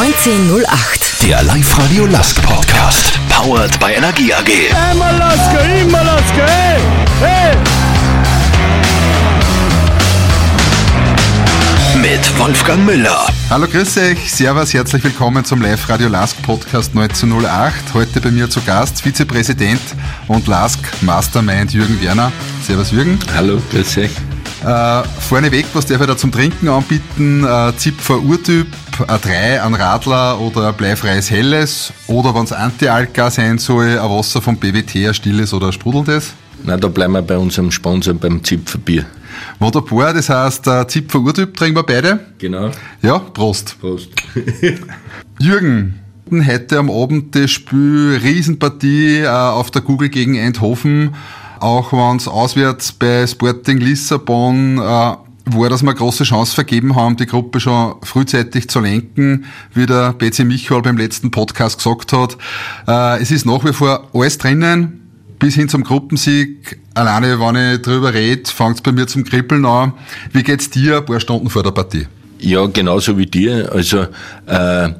1908. Der Live-Radio Lask Podcast. Powered by Energie AG. Einmal Lasker, immer Lasker, hey, hey! Mit Wolfgang Müller. Hallo, grüß euch, servus, herzlich willkommen zum Live-Radio Lask Podcast 1908. Heute bei mir zu Gast Vizepräsident und Lask Mastermind Jürgen Werner. Servus Jürgen. Hallo, grüß euch. Äh, vorneweg, was darf ich da zum Trinken anbieten? Äh, Zipfer Urtyp, ein 3, ein Radler oder ein bleifreies Helles oder wenn es Anti-Alka sein soll, ein Wasser vom BWT, ein stilles oder ein sprudelndes? Na, da bleiben wir bei unserem Sponsor beim Zipferbier. Wunderbar, das heißt, äh, Zipfer Urtyp trinken wir beide. Genau. Ja, Prost. Prost. Jürgen, heute am Abend das Spiel Riesenpartie äh, auf der Google gegen Eindhoven. Auch wenn es auswärts bei Sporting Lissabon äh, war, dass wir eine große Chance vergeben haben, die Gruppe schon frühzeitig zu lenken, wie der BC Michael beim letzten Podcast gesagt hat. Äh, es ist nach wie vor alles drinnen, bis hin zum Gruppensieg. Alleine, wenn ich drüber rede, fängt es bei mir zum Kribbeln an. Wie geht's dir ein paar Stunden vor der Partie? Ja, genauso wie dir. Also, äh,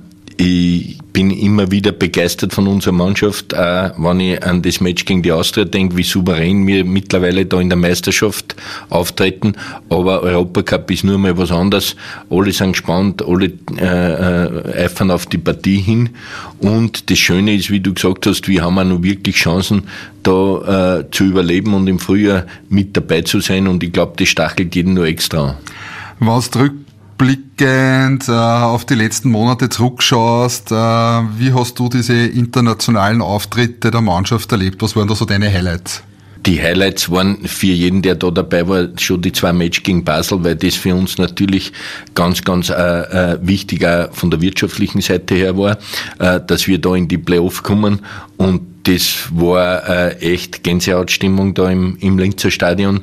ich bin immer wieder begeistert von unserer Mannschaft, auch wenn ich an das Match gegen die Austria denke, wie souverän wir mittlerweile da in der Meisterschaft auftreten. Aber Europacup ist nur mal was anderes. Alle sind gespannt, alle äh, äh, eifern auf die Partie hin. Und das Schöne ist, wie du gesagt hast, wir haben auch noch wirklich Chancen, da äh, zu überleben und im Frühjahr mit dabei zu sein. Und ich glaube, das stachelt jeden nur extra an. Was drückt rückblickend äh, auf die letzten Monate zurückschaust, äh, wie hast du diese internationalen Auftritte der Mannschaft erlebt? Was waren da so deine Highlights? Die Highlights waren für jeden, der da dabei war, schon die zwei Match gegen Basel, weil das für uns natürlich ganz, ganz äh, äh, wichtig auch von der wirtschaftlichen Seite her war, äh, dass wir da in die Playoff kommen und das war äh, echt Gänsehautstimmung da im, im Linzer Stadion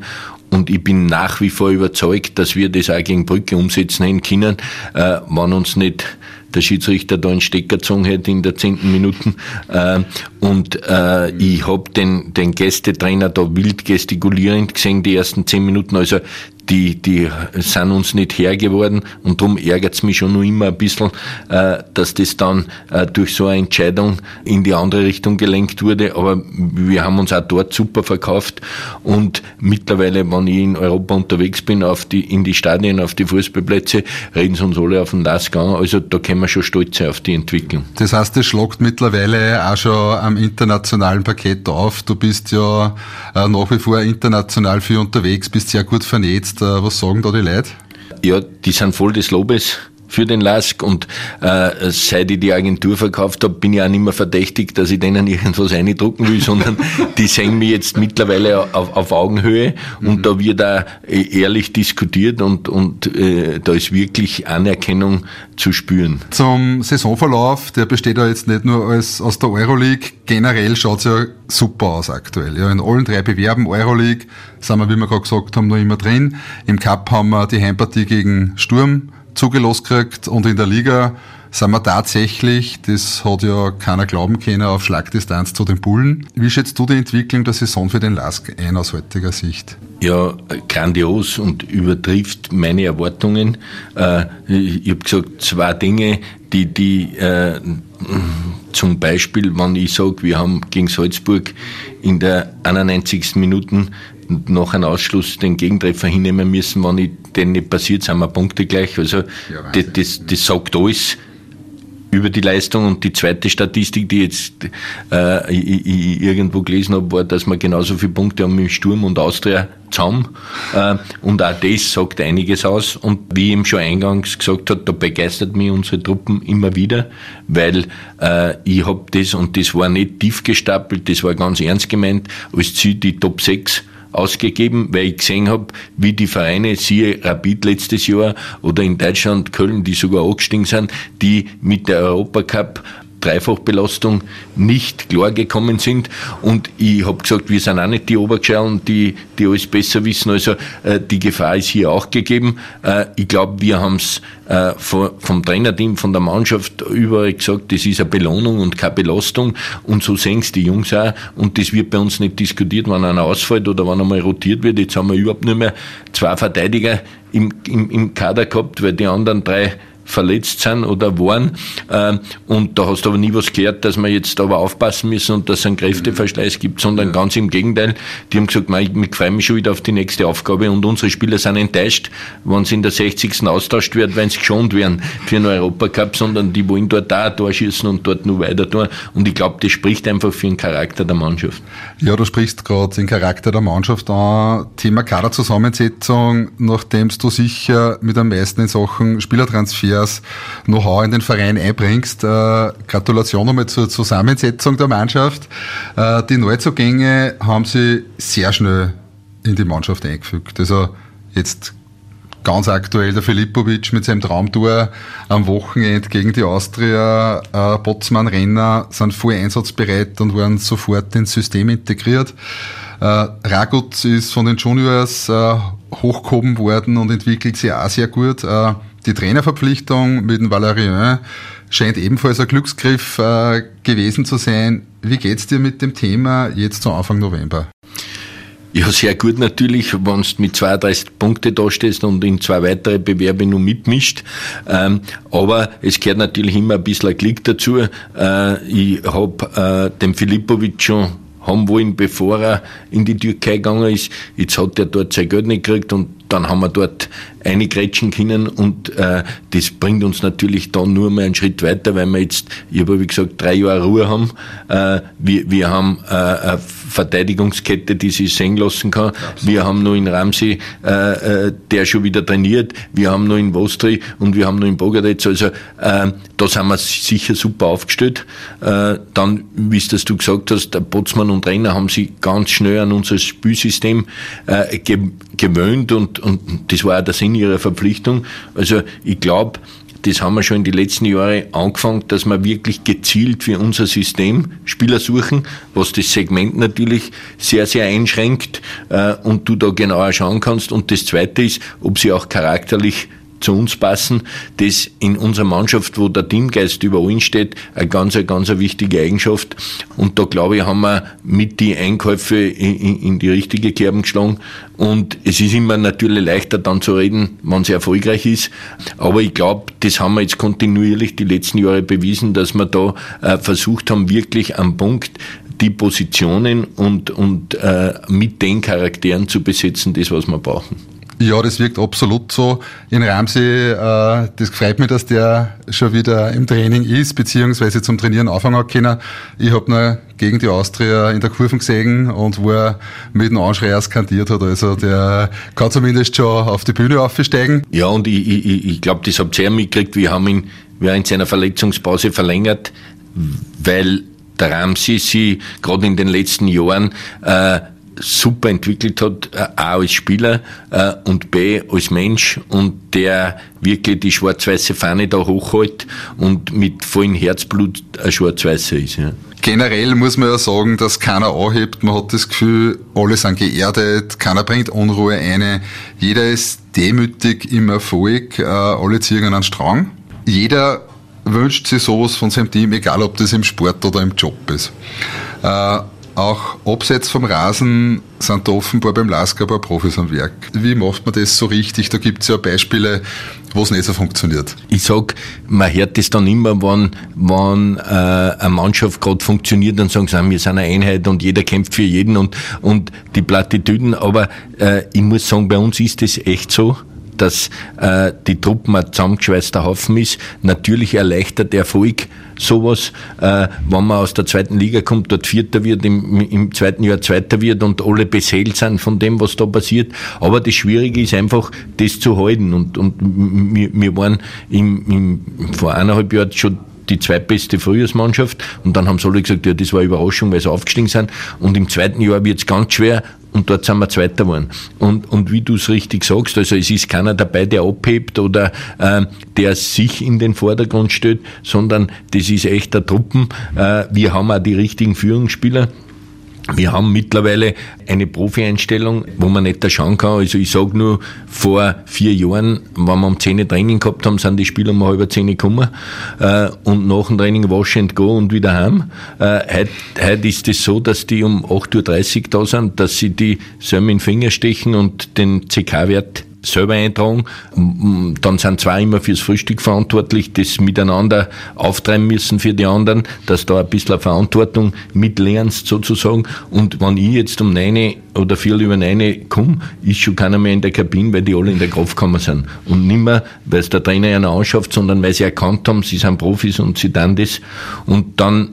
und ich bin nach wie vor überzeugt, dass wir das auch gegen Brücke umsetzen hätten können, äh, wenn uns nicht der Schiedsrichter da einen Stecker gezogen hätte in der zehnten Minute. Äh, und äh, ich hab den, den Gästetrainer da wild gestikulierend gesehen, die ersten zehn Minuten. Also die, die sind uns nicht Herr geworden und darum ärgert's mich schon noch immer ein bisschen, äh, dass das dann äh, durch so eine Entscheidung in die andere Richtung gelenkt wurde. Aber wir haben uns auch dort super verkauft und mittlerweile, wenn ich in Europa unterwegs bin, auf die, in die Stadien, auf die Fußballplätze, reden sie uns alle auf den Lastgang. Also da können wir schon stolz sein auf die Entwicklung. Das heißt, das schlagt mittlerweile auch schon am internationalen Paket auf. Du bist ja äh, nach wie vor international viel unterwegs, bist sehr gut vernetzt. Äh, was sagen da die Leute? Ja, die sind voll des Lobes für den Lask und äh, seit ich die Agentur verkauft habe, bin ich auch nicht mehr verdächtig, dass ich denen irgendwas eindrucken will, sondern die sehen mich jetzt mittlerweile auf, auf Augenhöhe und mhm. da wird auch ehrlich diskutiert und, und äh, da ist wirklich Anerkennung zu spüren. Zum Saisonverlauf, der besteht ja jetzt nicht nur als, aus der Euroleague, generell schaut's ja super aus aktuell. Ja, in allen drei Bewerben Euroleague sind wir, wie wir gerade gesagt haben, noch immer drin. Im Cup haben wir die Heimpartie gegen Sturm zugelost gekriegt und in der Liga sind wir tatsächlich, das hat ja keiner glauben können, auf Schlagdistanz zu den Bullen. Wie schätzt du die Entwicklung der Saison für den Lask ein aus heutiger Sicht? Ja, grandios und übertrifft meine Erwartungen. Äh, ich habe gesagt, zwei Dinge, die, die äh, zum Beispiel, wenn ich sage, wir haben gegen Salzburg in der 91. Minuten nach einem Ausschluss den Gegentreffer hinnehmen müssen, wenn ich den nicht passiert, sind wir Punkte gleich. Also ja, das, das, das sagt alles über die Leistung. Und die zweite Statistik, die jetzt äh, ich, ich irgendwo gelesen habe, war, dass wir genauso viele Punkte haben mit Sturm und Austria zusammen. Äh, und auch das sagt einiges aus. Und wie ich eben schon eingangs gesagt hat, da begeistert mich unsere Truppen immer wieder, weil äh, ich habe das, und das war nicht tief gestapelt, das war ganz ernst gemeint, als Ziel die Top 6 ausgegeben, weil ich gesehen habe, wie die Vereine, siehe Rapid letztes Jahr oder in Deutschland, Köln, die sogar angestiegen sind, die mit der Europacup Dreifachbelastung nicht klar gekommen sind. Und ich habe gesagt, wir sind auch nicht die Obergeschellen, die, die alles besser wissen. Also äh, die Gefahr ist hier auch gegeben. Äh, ich glaube, wir haben es äh, vom Trainerteam, von der Mannschaft überall gesagt, das ist eine Belohnung und keine Belastung. Und so sehen es die Jungs auch. Und das wird bei uns nicht diskutiert, wenn einer ausfällt oder wenn einmal rotiert wird. Jetzt haben wir überhaupt nur mehr zwei Verteidiger im, im, im Kader gehabt, weil die anderen drei verletzt sind oder waren. Äh, und da hast du aber nie was gehört, dass wir jetzt aber aufpassen müssen und dass es einen Kräfteverschleiß gibt, sondern ganz im Gegenteil. Die haben gesagt, ich, ich freue mich schon wieder auf die nächste Aufgabe und unsere Spieler sind enttäuscht, wenn sie in der 60. austauscht wird, wenn sie geschont werden für einen Europacup, sondern die wollen dort ein Tor schießen und dort nur weiter tun. Und ich glaube, das spricht einfach für den Charakter der Mannschaft. Ja, du sprichst gerade den Charakter der Mannschaft an. Thema Kaderzusammensetzung, nachdem du sicher mit am meisten in Sachen Spielertransfers Know-how in den Verein einbringst. Äh, Gratulation nochmal zur Zusammensetzung der Mannschaft. Äh, die Neuzugänge haben sie sehr schnell in die Mannschaft eingefügt. Also jetzt ganz aktuell der Filipovic mit seinem Traumtor am Wochenende gegen die Austria. Äh, Botsmann-Renner sind voll einsatzbereit und waren sofort ins System integriert. Äh, Ragut ist von den Juniors äh, hochgehoben worden und entwickelt sich auch sehr gut. Äh, die Trainerverpflichtung mit dem Valerian scheint ebenfalls ein Glücksgriff äh, gewesen zu sein. Wie geht's dir mit dem Thema jetzt zu Anfang November? Ja, sehr gut natürlich, wenn du mit 32 Punkte dastehst und in zwei weitere Bewerbe nur mitmischt. Ähm, aber es gehört natürlich immer ein bisschen ein Klick dazu. Äh, ich habe äh, den Filipovic schon haben wollen, bevor er in die Türkei gegangen ist. Jetzt hat er dort sein Geld nicht gekriegt und dann haben wir dort eingrätschen können und äh, das bringt uns natürlich dann nur mal einen Schritt weiter, weil wir jetzt, ich habe wie gesagt, drei Jahre Ruhe haben. Äh, wir, wir haben äh, eine Verteidigungskette, die sich sehen lassen kann. Wir haben noch in Ramsey, äh, äh, der schon wieder trainiert. Wir haben noch in Vostri und wir haben noch in Bogadec. Also äh, da sind wir sicher super aufgestellt. Äh, dann, wie es das du gesagt hast, der Botsmann und Trainer haben sich ganz schnell an unser Spielsystem äh, gewöhnt und, und das war auch der Sinn ihrer Verpflichtung. Also ich glaube, das haben wir schon in den letzten Jahren angefangen, dass wir wirklich gezielt für unser System Spieler suchen, was das Segment natürlich sehr, sehr einschränkt äh, und du da genauer schauen kannst. Und das Zweite ist, ob sie auch charakterlich zu uns passen, das in unserer Mannschaft, wo der Teamgeist über allen steht, eine ganz, eine ganz wichtige Eigenschaft. Und da glaube ich, haben wir mit die Einkäufe in, in die richtige Kerben geschlagen. Und es ist immer natürlich leichter dann zu reden, wenn es erfolgreich ist. Aber ich glaube, das haben wir jetzt kontinuierlich die letzten Jahre bewiesen, dass wir da äh, versucht haben, wirklich am Punkt die Positionen und, und äh, mit den Charakteren zu besetzen, das, was wir brauchen. Ja, das wirkt absolut so. In Ramsey, äh, das freut mich, dass der schon wieder im Training ist, beziehungsweise zum Trainieren anfangen können. Ich habe noch gegen die Austria in der Kurve gesehen und wo er mit dem Anschreier skandiert hat. Also der kann zumindest schon auf die Bühne aufsteigen. Ja, und ich, ich, ich glaube, das habt ihr ja mitgekriegt. Wir haben ihn wir haben in seiner Verletzungspause verlängert, weil der Ramsey sie gerade in den letzten Jahren äh, super entwickelt hat, äh, A als Spieler äh, und B als Mensch und der wirklich die schwarz-weiße Fahne da hochhält und mit vollem Herzblut ein Schwarz-Weißer ist. Ja. Generell muss man ja sagen, dass keiner anhebt. Man hat das Gefühl, alle sind geerdet, keiner bringt Unruhe ein. Jeder ist demütig im Erfolg, äh, alle ziehen einen Strang. Jeder wünscht sich sowas von seinem Team, egal ob das im Sport oder im Job ist. Auch abseits vom Rasen sind offenbar beim Lasker ein paar Profis am Werk. Wie macht man das so richtig? Da gibt es ja Beispiele, wo es nicht so funktioniert. Ich sag, man hört das dann immer, wenn, wenn äh, eine Mannschaft gerade funktioniert und sagen, sie, wir sind eine Einheit und jeder kämpft für jeden und, und die Plattitüden. Aber äh, ich muss sagen, bei uns ist das echt so dass äh, die Truppen ein zusammengeschweißter Haufen ist. Natürlich erleichtert der Erfolg sowas, äh, wenn man aus der zweiten Liga kommt, dort Vierter wird, im, im zweiten Jahr Zweiter wird und alle beseelt sind von dem, was da passiert. Aber das Schwierige ist einfach, das zu halten. Und, und wir, wir waren im, im, vor eineinhalb Jahren schon die zweitbeste Frühjahrsmannschaft und dann haben sie alle gesagt, ja, das war eine Überraschung, weil sie aufgestiegen sind und im zweiten Jahr wird es ganz schwer und dort sind wir Zweiter geworden. Und, und wie du es richtig sagst, also es ist keiner dabei, der abhebt oder äh, der sich in den Vordergrund stellt, sondern das ist echt der Truppen. Äh, wir haben auch die richtigen Führungsspieler. Wir haben mittlerweile eine Profi-Einstellung, wo man nicht da schauen kann. Also ich sage nur, vor vier Jahren, wenn wir um 10 Training gehabt haben, sind die Spieler um halb 10 gekommen äh, und nach dem Training wash and go und wieder heim. Äh, heute, heute ist es das so, dass die um 8.30 Uhr da sind, dass sie die Sömme in den Finger stechen und den CK-Wert selber eintragen. Dann sind zwei immer fürs Frühstück verantwortlich, das miteinander auftreiben müssen für die anderen, dass da ein bisschen Verantwortung mitlernst sozusagen. Und wenn ich jetzt um neun oder vier über neun komme, ist schon keiner mehr in der Kabine, weil die alle in der Kraftkammer sind. Und nicht mehr, weil es der Trainer einer anschaut, sondern weil sie erkannt haben, sie sind Profis und sie tun das. Und dann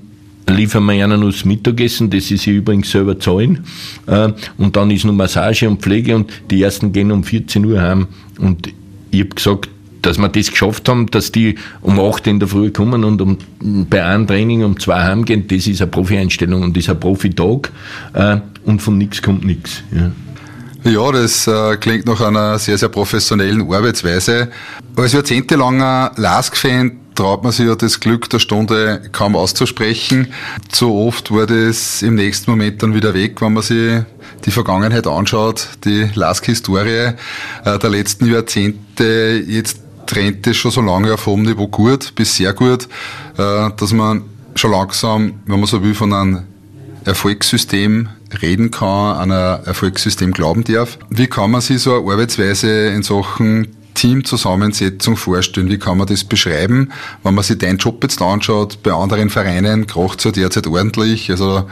liefern wir ihnen noch das Mittagessen, das sie sich übrigens selber zahlen. Äh, und dann ist noch Massage und Pflege und die ersten gehen um 14 Uhr heim. Und ich habe gesagt, dass wir das geschafft haben, dass die um 8 in der Früh kommen und um, bei einem Training um 2 heimgehen, das ist eine Profi-Einstellung und das ist ein Profitag äh, und von nichts kommt nichts. Ja. Ja, das äh, klingt nach einer sehr, sehr professionellen Arbeitsweise. Als jahrzehntelanger LASK-Fan traut man sich ja das Glück der Stunde kaum auszusprechen. Zu oft wurde es im nächsten Moment dann wieder weg, wenn man sich die Vergangenheit anschaut, die LASK-Historie äh, der letzten Jahrzehnte. Jetzt trennt es schon so lange auf hohem Niveau gut bis sehr gut, äh, dass man schon langsam, wenn man so will, von einem Erfolgssystem reden kann, an ein Erfolgssystem glauben darf. Wie kann man sich so eine Arbeitsweise in Sachen Teamzusammensetzung vorstellen? Wie kann man das beschreiben? Wenn man sich deinen Job jetzt anschaut, bei anderen Vereinen kracht es ja derzeit ordentlich. Also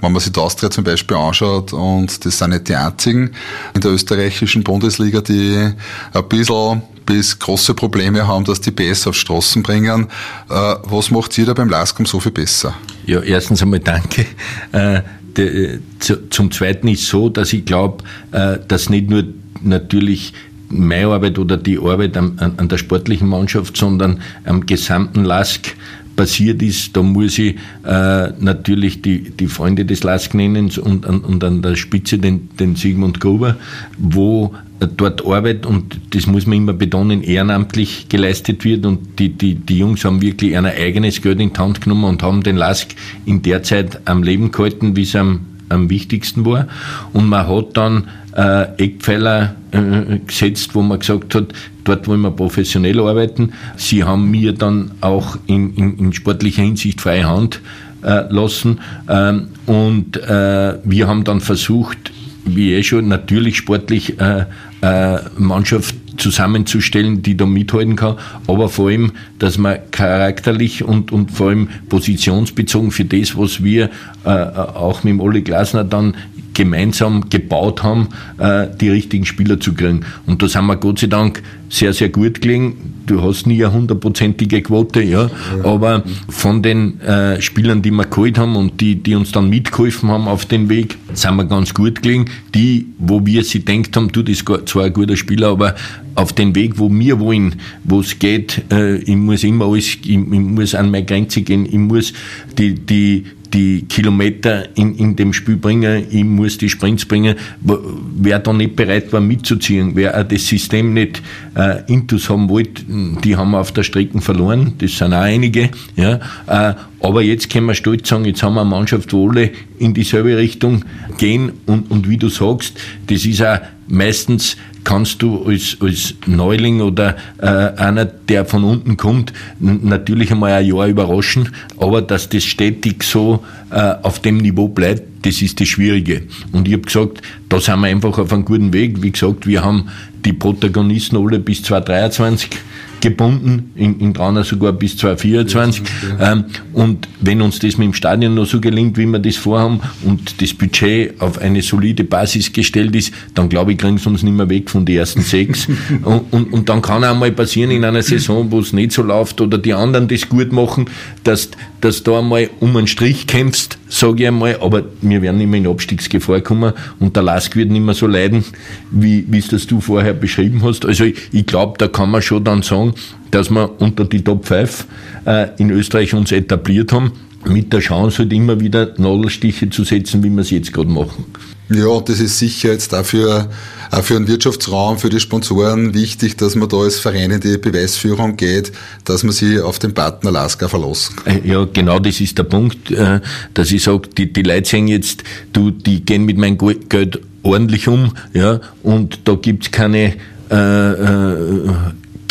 wenn man sich die zum Beispiel anschaut, und das sind nicht die einzigen in der österreichischen Bundesliga, die ein bisschen bis große Probleme haben, dass die PS auf Straßen bringen. Äh, was macht ihr da beim LASKOM so viel besser? Ja, erstens einmal danke. Äh, zum Zweiten ist so, dass ich glaube, äh, dass nicht nur natürlich meine Arbeit oder die Arbeit an, an, der sportlichen Mannschaft, sondern am gesamten LASK passiert ist, da muss ich äh, natürlich die, die Freunde des LASK nennen und, und an der Spitze den, den Sigmund Gruber, wo dort Arbeit, und das muss man immer betonen, ehrenamtlich geleistet wird und die, die, die Jungs haben wirklich ein eigenes Geld in die Hand genommen und haben den LASK in der Zeit am Leben gehalten, wie es am, am wichtigsten war. Und man hat dann äh, Eckpfeiler äh, gesetzt, wo man gesagt hat, dort wollen wir professionell arbeiten. Sie haben mir dann auch in, in, in sportlicher Hinsicht freie Hand äh, lassen ähm, und äh, wir haben dann versucht, wie eh schon, natürlich sportlich äh, äh, Mannschaft zusammenzustellen, die da mithalten kann, aber vor allem, dass man charakterlich und, und vor allem positionsbezogen für das, was wir äh, auch mit dem Olli Glasner dann gemeinsam gebaut haben, äh, die richtigen Spieler zu kriegen. Und das haben wir Gott sei Dank sehr, sehr gut gelingen. Du hast nie eine hundertprozentige Quote, ja, aber von den äh, Spielern, die wir geholt haben und die, die uns dann mitgeholfen haben auf den Weg, sind wir ganz gut gelingen. Die, wo wir sie denkt haben, du, das ist zwar ein guter Spieler, aber auf den Weg, wo wir wollen, wo es geht, äh, ich muss immer alles, ich, ich muss an meine Grenze gehen, ich muss die, die, die Kilometer in, in dem Spiel bringen, ich muss die Sprints bringen. Wer da nicht bereit war mitzuziehen, wer auch das System nicht äh, intus haben wollte, die haben wir auf der Strecke verloren. Das sind auch einige. Ja. Äh, aber jetzt können wir stolz sagen, jetzt haben wir eine Mannschaft, wo alle in dieselbe Richtung gehen. Und, und wie du sagst, das ist auch meistens kannst du als, als Neuling oder äh, einer, der von unten kommt, natürlich einmal ein Jahr überraschen, aber dass das stetig so äh, auf dem Niveau bleibt, das ist das Schwierige. Und ich habe gesagt, da sind wir einfach auf einem guten Weg. Wie gesagt, wir haben die Protagonisten alle bis 2023 gebunden, in, in Trauner sogar bis 2024. Ähm, und wenn uns das mit dem Stadion noch so gelingt, wie wir das vorhaben und das Budget auf eine solide Basis gestellt ist, dann glaube ich, kriegen sie uns nicht mehr weg von den ersten sechs. und, und, und dann kann auch mal passieren in einer Saison, wo es nicht so läuft oder die anderen das gut machen, dass, dass da einmal um einen Strich kämpfst, sage ich einmal, aber wir werden nicht mehr in Abstiegsgefahr kommen und der Lask wird nicht mehr so leiden, wie, wie es das du vorher beschrieben hast. Also ich, ich glaube, da kann man schon dann sagen, dass wir unter die Top 5 äh, in Österreich uns etabliert haben, mit der Chance halt immer wieder Nadelstiche zu setzen, wie wir es jetzt gerade machen. Ja, das ist sicher jetzt dafür auch für den Wirtschaftsraum, für die Sponsoren wichtig, dass man da als Verein in die Beweisführung geht, dass man sich auf den Partner Alaska verlassen kann. Äh, ja, genau das ist der Punkt, äh, dass ich sage, die, die Leute sehen jetzt, du, die gehen mit meinem Geld ordentlich um, ja, und da gibt's keine äh, äh,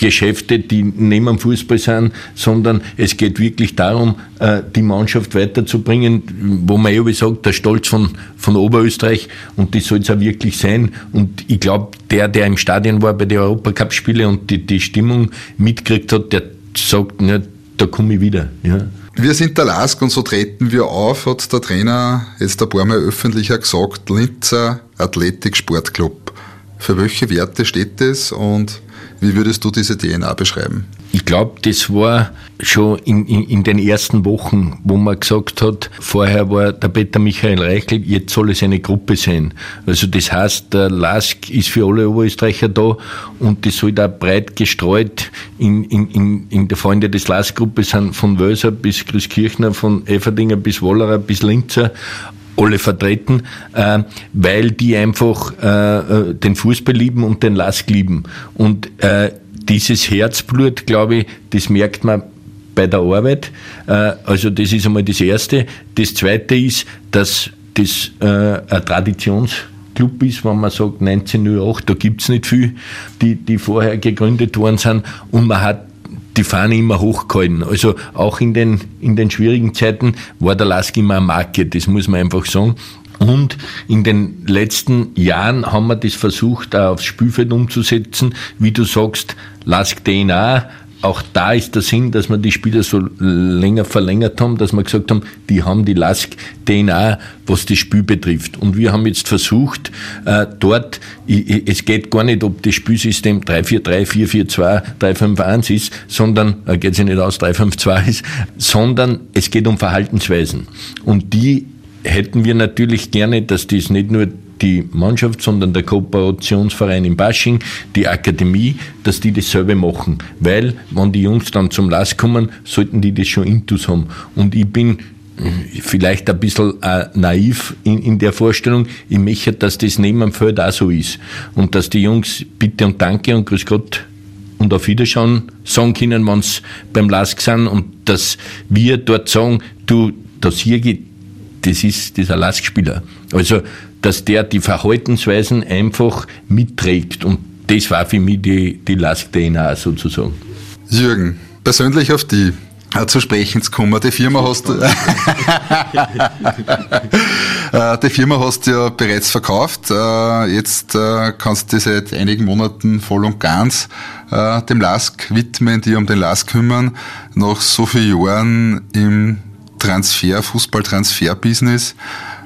Geschäfte, die neben dem Fußball sind, sondern es geht wirklich darum, äh, die Mannschaft weiterzubringen, wo man ja wie sagt, der Stolz von, von Oberösterreich und das soll es auch wirklich sein. Und ich glaube, der, der im Stadion war bei den Europacup-Spielen und die, die Stimmung mitgekriegt hat, der sagt, ja, da komme ich wieder. Ja. Wir sind der LASK und so treten wir auf, hat der Trainer jetzt ein paar Mal öffentlicher gesagt, Linzer Athletik Sportclub. Für welche Werte steht das und wie würdest du diese DNA beschreiben? Ich glaube, das war schon in, in, in, den ersten Wochen, wo man gesagt hat, vorher war der Peter Michael Reichel, jetzt soll es eine Gruppe sein. Also das heißt, der LASK ist für alle Oberösterreicher da und das soll da breit gestreut in, in, in, der Freunde des LASK-Gruppe sind von Wölser bis Christkirchner, von Efferdinger bis Wollerer bis Linzer alle vertreten, äh, weil die einfach äh, äh, den Fußball lieben und den Lask lieben. Und äh, dieses Herzblut, glaube ich, das merkt man bei der Arbeit. Äh, also das ist einmal das Erste. Das Zweite ist, dass das äh, ein Traditionsclub ist, wenn man sagt 1908, da gibt's nicht viel, die, die vorher gegründet worden sind. Und man hat die Fahne immer hochgehalten. Also auch in den, in den schwierigen Zeiten war der Lask immer eine Marke, das muss man einfach sagen. Und in den letzten Jahren haben wir das versucht, auch aufs Spielfeld umzusetzen. Wie du sagst, Lask DNA, auch da ist der Sinn, dass wir die Spieler so länger verlängert haben, dass wir gesagt haben, die haben die Lask-DNA, was das Spiel betrifft. Und wir haben jetzt versucht, äh, dort, es geht gar nicht, ob das Spielsystem 3-4-3, 4-4-2, 3-5-1 ist, sondern, äh, geht sich nicht aus, 3-5-2 ist, sondern es geht um Verhaltensweisen. Und die hätten wir natürlich gerne, dass das nicht nur die Mannschaft, sondern der Kooperationsverein in Basching, die Akademie, dass die dasselbe machen. Weil, wenn die Jungs dann zum Lass kommen, sollten die das schon intus haben. Und ich bin äh, vielleicht ein bisschen äh, naiv in, in der Vorstellung. Ich möchte, dass das neben dem Feld auch so ist. Und dass die Jungs Bitte und Danke und Grüß Gott und auf Wiederschauen sagen können, wenn sie beim Lask sind und dass wir dort sagen, du, das hier geht, das ist dieser Lask-Spieler. Also dass der die Verhaltensweisen einfach mitträgt. Und das war für mich die, die Last-DNA sozusagen. Jürgen, persönlich auf die äh, zu sprechen zu kommen. Die Firma hast du, äh, die Firma hast du ja bereits verkauft. Äh, jetzt kannst du dich seit einigen Monaten voll und ganz dem LASK widmen, die um den LASK kümmern. Nach so vielen Jahren im Transfer, Fußballtransfer-Business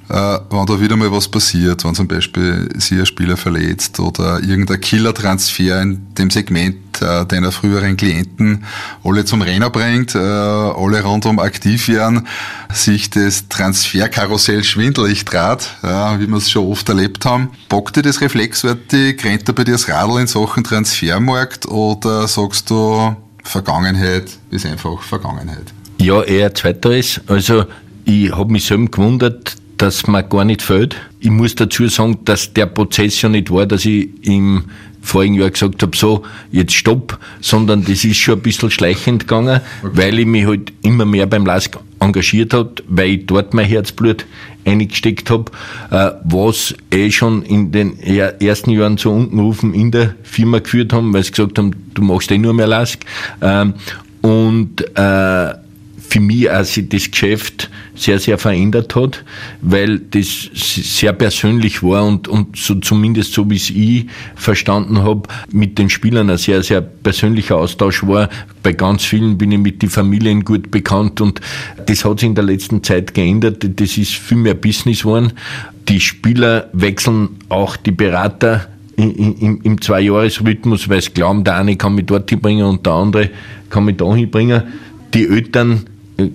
wenn da wieder mal was passiert, wenn zum Beispiel sich ein Spieler verletzt oder irgendein Killer-Transfer in dem Segment äh, deiner früheren Klienten alle zum Renner bringt, äh, alle rundum aktiv werden, sich das Transferkarussell schwindelig draht, ja, wie wir es schon oft erlebt haben. Bockt dir das reflexartig, rennt da bei dir das Radl in Sachen Transfermarkt oder sagst du, Vergangenheit ist einfach Vergangenheit? Ja, eher zweiteres. Also ich habe mich selber gewundert, dass man gar nicht fällt. Ich muss dazu sagen, dass der Prozess ja nicht war, dass ich im vorigen Jahr gesagt habe, so, jetzt stopp, sondern das ist schon ein bisschen schleichend gegangen, okay. weil ich mich halt immer mehr beim LASK engagiert habe, weil ich dort mein Herzblut eingesteckt habe, äh, was eh schon in den ersten Jahren so unten rufen in der Firma geführt haben, weil sie gesagt haben, du machst eh nur mehr LASK. Ähm, und äh, für mich auch sich das Geschäft sehr, sehr verändert hat, weil das sehr persönlich war und, und so zumindest so wie es ich verstanden habe, mit den Spielern ein sehr, sehr persönlicher Austausch war. Bei ganz vielen bin ich mit den Familien gut bekannt und das hat sich in der letzten Zeit geändert. Das ist viel mehr Business geworden. Die Spieler wechseln auch die Berater im, im Zwei-Jahres-Rhythmus, weil sie glauben, der eine kann mich dort hinbringen und der andere kann mich da hinbringen. Die Eltern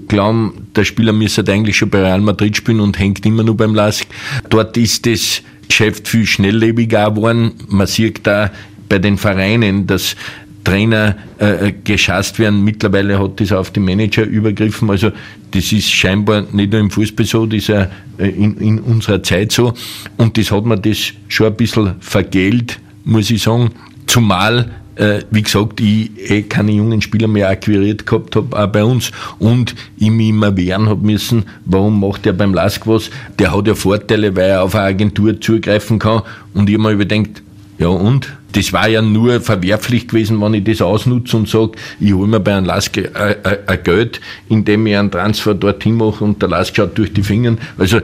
glauben, der Spieler müsste eigentlich schon bei Real Madrid spielen und hängt immer nur beim Lask. Dort ist das Geschäft viel schnelllebiger geworden. Man sieht da bei den Vereinen, dass Trainer äh, geschasst werden. Mittlerweile hat das auf die Manager übergriffen. Also das ist scheinbar nicht nur im Fußball so, das ist ja äh, in, in unserer Zeit so. Und das hat man das schon ein bisschen vergelt, muss ich sagen. Zumal äh, wie gesagt, ich eh keine jungen Spieler mehr akquiriert gehabt habe, auch bei uns. Und ich mich immer wehren habe müssen, warum macht er beim Lask was? Der hat ja Vorteile, weil er auf eine Agentur zugreifen kann. Und ich habe mir überdenkt, ja und? das war ja nur verwerflich gewesen, wenn ich das ausnutze und sage, ich hole mir bei einem Lask ein Geld, indem ich einen Transfer dorthin mache und der Lask schaut durch die Finger. Also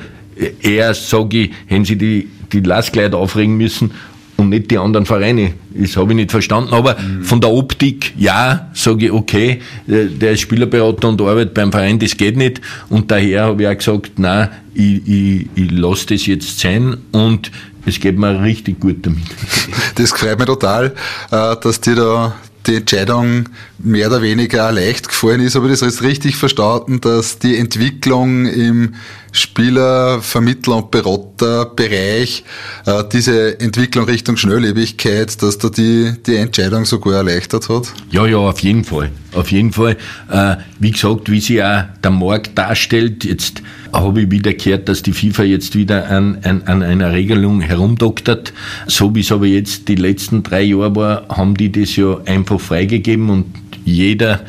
eher sage ich, hätten sie die, die Laskleute aufregen müssen und nicht die anderen Vereine. Das habe ich nicht verstanden. Aber mhm. von der Optik, ja, sage ich, okay, der ist Spielerberater und arbeitet beim Verein, das geht nicht. Und daher habe ich auch gesagt, nein, ich, ich, ich lasse das jetzt sein und es geht mir richtig gut damit. Das freut mich total, äh, dass dir da die Entscheidung mehr oder weniger leicht gefallen ist, aber das ist richtig verstanden, dass die Entwicklung im Spieler, Vermittler und Beraterbereich, äh, diese Entwicklung Richtung Schnelllebigkeit, dass da die, die Entscheidung sogar erleichtert hat? Ja, ja, auf jeden Fall. Auf jeden Fall. Äh, wie gesagt, wie sich auch der Markt darstellt, jetzt habe ich wieder gehört, dass die FIFA jetzt wieder an, an, an einer Regelung herumdoktert. So wie es aber jetzt die letzten drei Jahre war, haben die das ja einfach freigegeben und jeder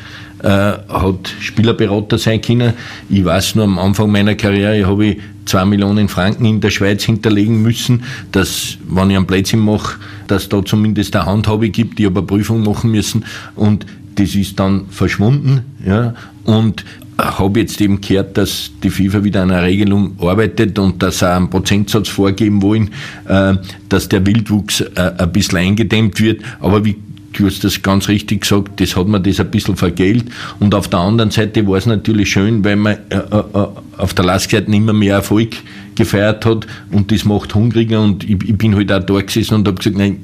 äh, hat Spielerberater sein können. Ich weiß nur, am Anfang meiner Karriere habe ich zwei Millionen Franken in der Schweiz hinterlegen müssen, dass, wenn ich einen Plätzchen mache, dass da zumindest eine Handhabe gibt, die aber Prüfung machen müssen und das ist dann verschwunden. Ja, und habe jetzt eben gehört, dass die FIFA wieder an einer Regelung arbeitet und dass sie einen Prozentsatz vorgeben wollen, äh, dass der Wildwuchs äh, ein bisschen eingedämmt wird. Aber wie du hast das ganz richtig gesagt, das hat man das ein bisschen vergelt. Und auf der anderen Seite war es natürlich schön, weil man äh, äh, äh auf der Lastseite immer mehr Erfolg gefeiert hat und das macht hungriger und ich, ich bin halt auch da gesessen und habe gesagt, nein,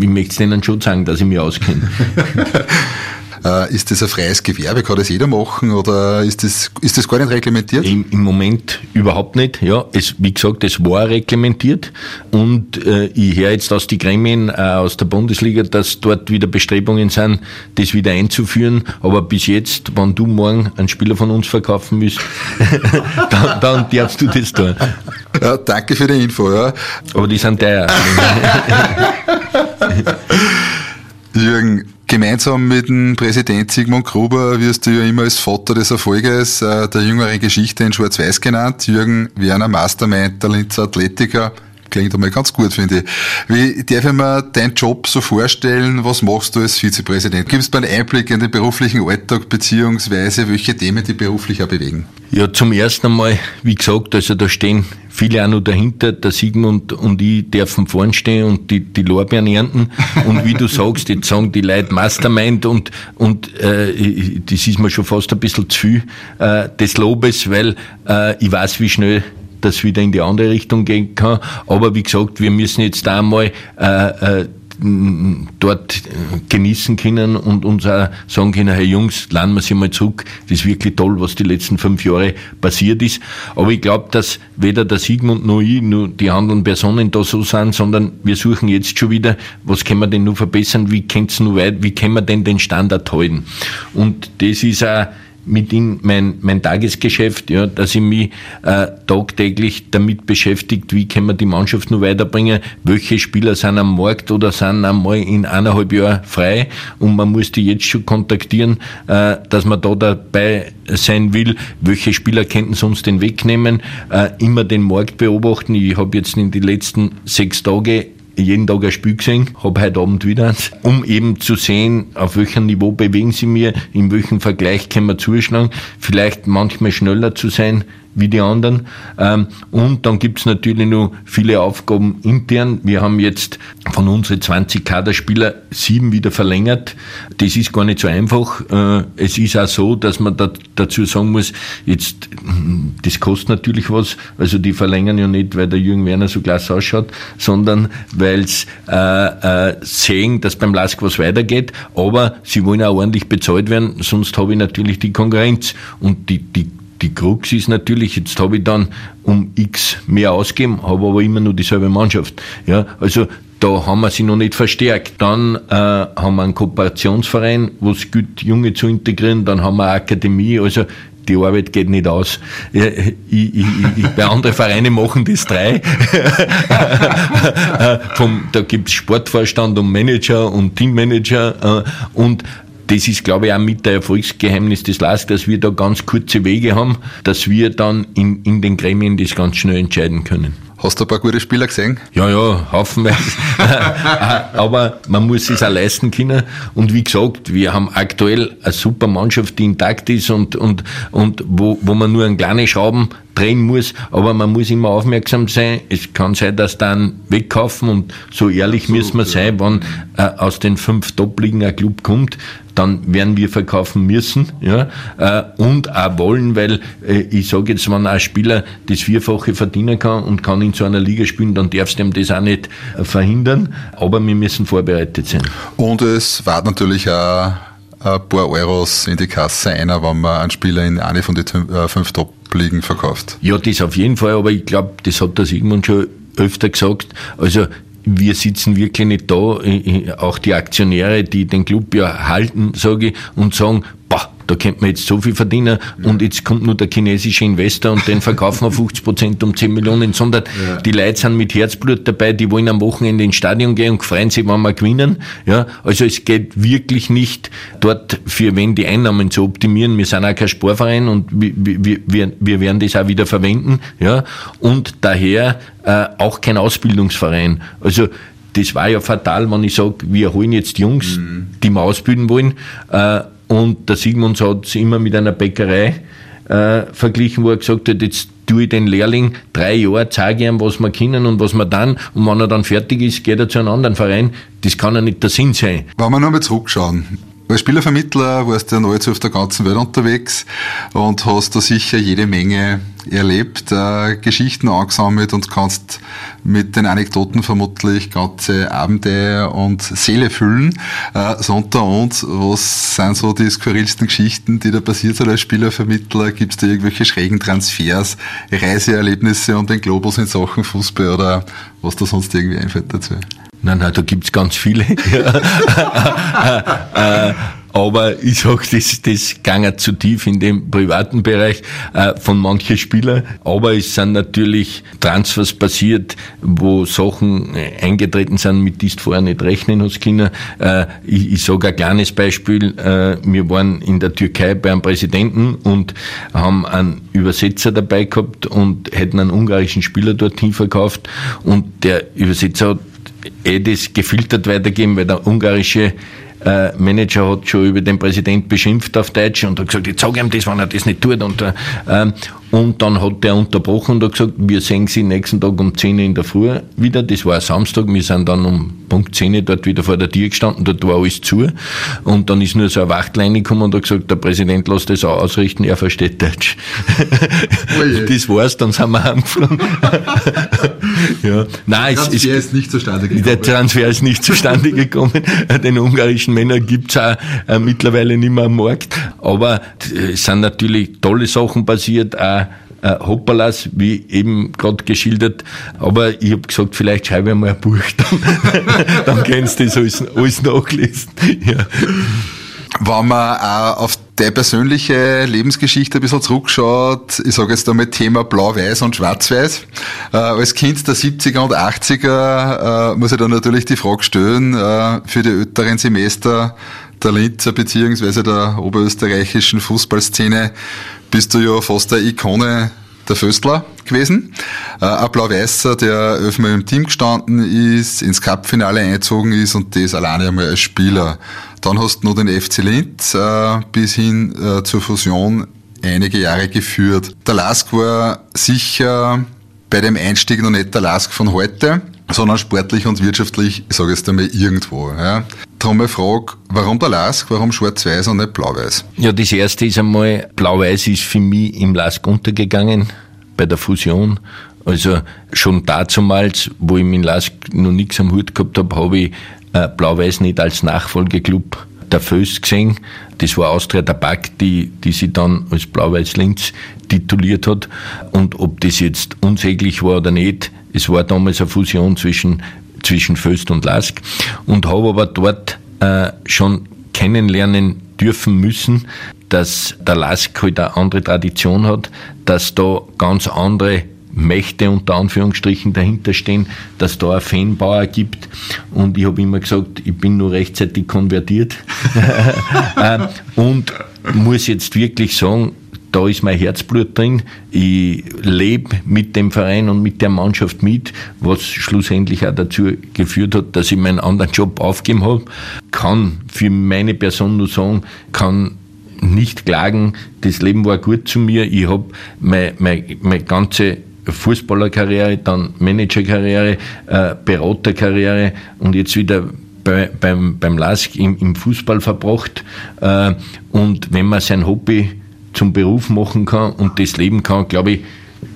ich möchte es denen schon sagen, dass ich mich auskenne. Äh, ist das ein freies Gewerbe? Kann das jeder machen oder ist das, ist das gar nicht reglementiert? Im, Im, Moment überhaupt nicht. Ja, es, wie gesagt, es war reglementiert und äh, ich höre jetzt aus den Gremien, äh, aus der Bundesliga, dass dort wieder Bestrebungen sind, das wieder einzuführen. Aber bis jetzt, wenn du morgen einen Spieler von uns verkaufen müsst, dann, dann darfst du das tun. Ja, danke für die Info. Ja. Aber die sind teuer. Jürgen, Gemeinsam mit dem Präsident Sigmund Gruber wirst du ja immer als Vater des Erfolges äh, der jüngeren Geschichte in Schwarz-Weiß genannt. Jürgen Werner, Mastermind, der Linzer Athletiker. Klingt einmal ganz gut, finde ich. Wie darf ich mir deinen Job so vorstellen? Was machst du als Vizepräsident? Gibst du einen Einblick in den beruflichen Alltag, beziehungsweise welche Themen die beruflich auch bewegen? Ja, zum ersten einmal, wie gesagt, also da stehen viele auch noch dahinter, der Sigmund und ich dürfen vorn stehen und die, die Lorbeeren ernten. Und wie du sagst, jetzt sagen die Leute Mastermind und, und äh, das ist mir schon fast ein bisschen zu viel äh, des Lobes, weil äh, ich weiß, wie schnell das wieder in die andere Richtung gehen kann. Aber wie gesagt, wir müssen jetzt da einmal äh, äh, dort genießen können und uns auch sagen können, hey Jungs, laden wir sie mal zurück. Das ist wirklich toll, was die letzten fünf Jahre passiert ist. Aber ich glaube, dass weder der Sigmund noch ich, nur die anderen Personen da so sind, sondern wir suchen jetzt schon wieder, was können wir denn nur verbessern, wie können wir denn den Standard halten. Und das ist auch mit in mein, mein Tagesgeschäft, ja, dass ich mich äh, tagtäglich damit beschäftigt, wie können wir die Mannschaft nur weiterbringen, welche Spieler sind am Markt oder sind einmal in eineinhalb Jahren frei und man muss die jetzt schon kontaktieren, äh, dass man da dabei sein will, welche Spieler könnten uns den wegnehmen, äh, immer den Markt beobachten. Ich habe jetzt in den letzten sechs Tagen jeden Tag ein Spiel gesehen, habe heute Abend wieder eins, um eben zu sehen, auf welchem Niveau bewegen sie mir, in welchem Vergleich können wir zuschlagen, vielleicht manchmal schneller zu sein, wie die anderen. Ähm, und dann gibt's natürlich noch viele Aufgaben intern. Wir haben jetzt von unseren 20 Kaderspieler sieben wieder verlängert. Das ist gar nicht so einfach. Äh, es ist auch so, dass man da, dazu sagen muss, jetzt, das kostet natürlich was. Also die verlängern ja nicht, weil der Jürgen Werner so klasse ausschaut, sondern weil sie äh, äh, sehen, dass beim Lask was weitergeht. Aber sie wollen auch ordentlich bezahlt werden, sonst habe ich natürlich die Konkurrenz. Und die, die die Krux ist natürlich, jetzt habe ich dann um X mehr ausgegeben, habe aber immer nur dieselbe Mannschaft. Ja, also da haben wir sie noch nicht verstärkt. Dann äh, haben wir einen Kooperationsverein, wo es gilt, Junge zu integrieren. Dann haben wir eine Akademie. Also die Arbeit geht nicht aus. Ich, ich, ich, bei anderen Vereinen machen das drei. Vom, da gibt's Sportvorstand und Manager und Teammanager. Äh, und das ist, glaube ich, auch mit der Erfolgsgeheimnis des LASK, dass wir da ganz kurze Wege haben, dass wir dann in, in den Gremien das ganz schnell entscheiden können. Hast du ein paar gute Spieler gesehen? Ja, ja, haufenweise. Aber man muss es auch leisten können. Und wie gesagt, wir haben aktuell eine super Mannschaft, die intakt ist und, und, und wo, wo man nur einen kleinen Schrauben drehen muss. Aber man muss immer aufmerksam sein. Es kann sein, dass dann wegkaufen und so ehrlich so, müssen wir sein, wenn äh, aus den fünf Top-Ligen ein Club kommt, dann werden wir verkaufen müssen ja, äh, und auch wollen, weil äh, ich sage jetzt, wenn ein Spieler das Vierfache verdienen kann und kann in so einer Liga spielen, dann darfst du ihm das auch nicht äh, verhindern, aber wir müssen vorbereitet sein. Und es war natürlich auch ein paar Euros in die Kasse einer, wenn man einen Spieler in eine von den fünf Top-Ligen verkauft. Ja, das auf jeden Fall, aber ich glaube, das hat der Sigmund schon öfter gesagt. Also wir sitzen wirklich nicht da, auch die Aktionäre, die den Club ja halten, sage ich, und sagen, boah, da könnte man jetzt so viel verdienen und jetzt kommt nur der chinesische Investor und den verkaufen wir 50 Prozent um 10 Millionen, sondern ja. die Leute sind mit Herzblut dabei, die wollen am Wochenende ins Stadion gehen und freuen sich, wenn wir gewinnen. Ja, also es geht wirklich nicht dort für wen die Einnahmen zu optimieren. Wir sind auch kein Sportverein und wir, wir, wir werden das auch wieder verwenden. Ja, und daher äh, auch kein Ausbildungsverein. Also das war ja fatal, wenn ich sage, wir holen jetzt Jungs, mhm. die wir ausbilden wollen. Äh, und der Sigmund hat es immer mit einer Bäckerei äh, verglichen, wo er gesagt hat, jetzt tue ich den Lehrling drei Jahre, zeige ihm, was wir können und was wir dann, und wenn er dann fertig ist, geht er zu einem anderen Verein. Das kann ja nicht der Sinn sein. Wenn wir nur mal zurückschauen, als Spielervermittler warst du ja nahezu auf der ganzen Welt unterwegs und hast da sicher jede Menge erlebt, äh, Geschichten angesammelt und kannst mit den Anekdoten vermutlich ganze Abende und Seele füllen. Äh, so unter uns, was sind so die skurrilsten Geschichten, die da passiert sind als Spielervermittler? Gibt es da irgendwelche schrägen Transfers, Reiseerlebnisse um den Globus in Sachen Fußball oder was da sonst irgendwie einfällt dazu? Nein, nein, da gibt's ganz viele. Äh, aber ich sag, das, das ging zu tief in dem privaten Bereich äh, von manchen Spielern. Aber es sind natürlich Transfers passiert, wo Sachen eingetreten sind, mit denen du vorher nicht rechnen hast. Äh, ich, ich sage ein kleines Beispiel. Äh, wir waren in der Türkei bei einem Präsidenten und haben einen Übersetzer dabei gehabt und hätten einen ungarischen Spieler dorthin verkauft. Und der Übersetzer hat eh das gefiltert weitergeben, weil der ungarische äh, Manager hat schon über den Präsident beschimpft auf Deutsch und hat gesagt, ich sage ihm das, wenn er das nicht tut. Und, äh, ähm, und dann hat der unterbrochen und hat gesagt, wir sehen Sie nächsten Tag um 10 Uhr in der Früh wieder. Das war ein Samstag. Wir sind dann um Punkt 10 Uhr dort wieder vor der Tür gestanden. Dort war alles zu. Und dann ist nur so eine Wachtleine gekommen und hat gesagt, der Präsident lässt das auch ausrichten, er versteht Deutsch. Oh das war's, dann sind wir heimgeflogen. ja. Nein, der Transfer es, ist nicht zustande gekommen. Der Transfer ist nicht zustande gekommen. Den ungarischen Männern gibt's auch äh, mittlerweile nicht mehr am Markt. Aber es sind natürlich tolle Sachen passiert, auch äh, Hoppalas, wie eben gerade geschildert. Aber ich habe gesagt, vielleicht schreibe ich mal ein Buch, dann, dann kannst du das alles, alles nachlesen. Ja. Wenn man auch auf der persönliche Lebensgeschichte ein bisschen zurückschaut, ich sage jetzt einmal Thema Blau-Weiß und Schwarz-Weiß. Äh, als Kind der 70er und 80er äh, muss ich dann natürlich die Frage stellen, äh, für die älteren Semester der Linzer beziehungsweise der oberösterreichischen Fußballszene bist du ja fast der Ikone der Föstler gewesen. Äh, ein Blau-Weißer, der elfmal im Team gestanden ist, ins Cup-Finale eingezogen ist und das alleine einmal als Spieler. Dann hast du noch den FC Linz äh, bis hin äh, zur Fusion einige Jahre geführt. Der Lask war sicher bei dem Einstieg noch nicht der Lask von heute, sondern sportlich und wirtschaftlich, ich sage jetzt einmal irgendwo. Ja. Darum meine Frage, warum der Lask, warum schwarz-weiß und nicht blau-weiß? Ja, das erste ist einmal, blau-weiß ist für mich im Lask untergegangen bei der Fusion. Also schon dazumals, wo ich mit Lask noch nichts am Hut gehabt habe, habe ich äh, Blau-Weiß nicht als Nachfolgeclub der Föß gesehen. Das war Austria Tabak, die, die sie dann als Blau-Weiß Linz tituliert hat. Und ob das jetzt unsäglich war oder nicht, es war damals eine Fusion zwischen, zwischen Föst und Lask. Und habe aber dort äh, schon kennenlernen dürfen müssen, dass der Lask halt eine andere Tradition hat, dass da ganz andere Mächte unter Anführungsstrichen dahinter stehen, dass da ein Fanbauer gibt. Und ich habe immer gesagt, ich bin nur rechtzeitig konvertiert. Ähm, und muss jetzt wirklich sagen, da ist mein Herzblut drin. Ich lebe mit dem Verein und mit der Mannschaft mit, was schlussendlich auch dazu geführt hat, dass ich meinen anderen Job aufgegeben habe. Kann für meine Person nur sagen, kann nicht klagen. Das Leben war gut zu mir. Ich habe meine, meine, meine ganze Fußballerkarriere, dann Managerkarriere, äh, Beraterkarriere und jetzt wieder bei, beim, beim LASK im, im Fußball verbracht. Äh, und wenn man sein Hobby zum Beruf machen kann und das leben kann, glaube ich,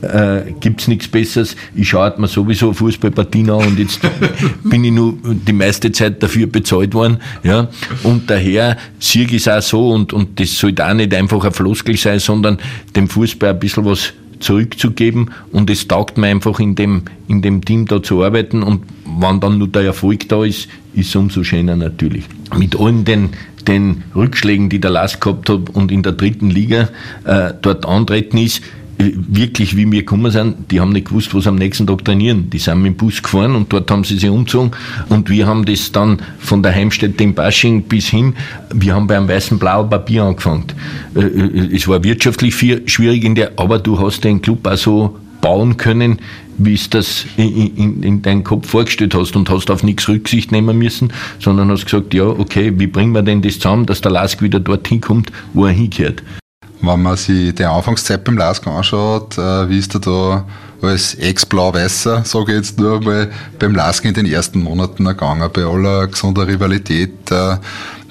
äh, gibt es nichts Besseres. Ich schaue mir sowieso Fußballpartien an und jetzt bin ich nur die meiste Zeit dafür bezahlt worden. Ja? Und daher sehe ich es auch so und, und das sollte auch nicht einfach ein Floskel sein, sondern dem Fußball ein bisschen was zurückzugeben und es taugt mir einfach in dem, in dem Team da zu arbeiten und wenn dann nur der Erfolg da ist, ist es umso schöner natürlich. Mit allen den, den Rückschlägen, die der Last gehabt hat und in der dritten Liga äh, dort antreten ist, wirklich, wie wir gekommen sind, die haben nicht gewusst, was am nächsten Tag trainieren. Die sind mit dem Bus gefahren und dort haben sie sich umgezogen und wir haben das dann von der Heimstätte in Basching bis hin, wir haben beim weißen blauen Papier angefangen. Äh, äh, es war wirtschaftlich schwierig in der, aber du hast den Club auch so bauen können, wie es das in, in, in deinem Kopf vorgestellt hast und hast auf nichts Rücksicht nehmen müssen, sondern hast gesagt, ja, okay, wie bringen wir denn das zusammen, dass der Lask wieder dorthin kommt, wo er hingehört. Wenn man sich die Anfangszeit beim Lask anschaut, äh, wie ist er da als Ex-Blau-Weißer, sage ich jetzt nur mal, beim Lask in den ersten Monaten ergangen, bei aller gesunder Rivalität, äh,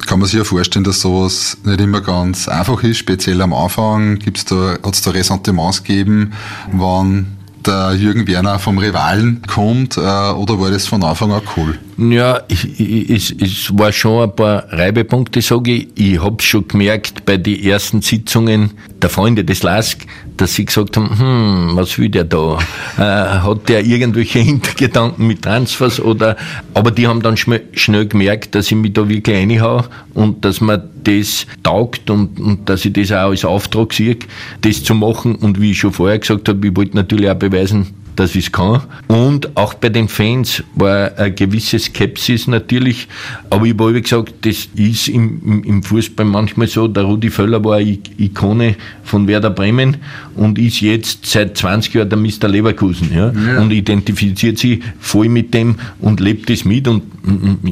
kann man sich ja vorstellen, dass sowas nicht immer ganz einfach ist, speziell am Anfang. Da, hat es da Ressentiments gegeben, wann der Jürgen Werner vom Rivalen kommt, äh, oder war das von Anfang an cool? Ja, es, es war schon ein paar Reibepunkte, sage ich. Ich habe schon gemerkt bei den ersten Sitzungen der Freunde des LASK, dass sie gesagt haben, hm, was will der da? Äh, hat der irgendwelche Hintergedanken mit Transfers oder, aber die haben dann schnell, gemerkt, dass ich mich da wirklich reinhaue und dass man das taugt und, und dass ich das auch als Auftrag sehe, das zu machen und wie ich schon vorher gesagt habe, ich wollte natürlich auch beweisen, dass ich es kann. Und auch bei den Fans war eine gewisse Skepsis natürlich. Aber ich habe gesagt, das ist im, im, Fußball manchmal so. Der Rudi Völler war eine Ikone von Werder Bremen und ist jetzt seit 20 Jahren der Mr. Leverkusen. Ja? ja. Und identifiziert sich voll mit dem und lebt das mit. Und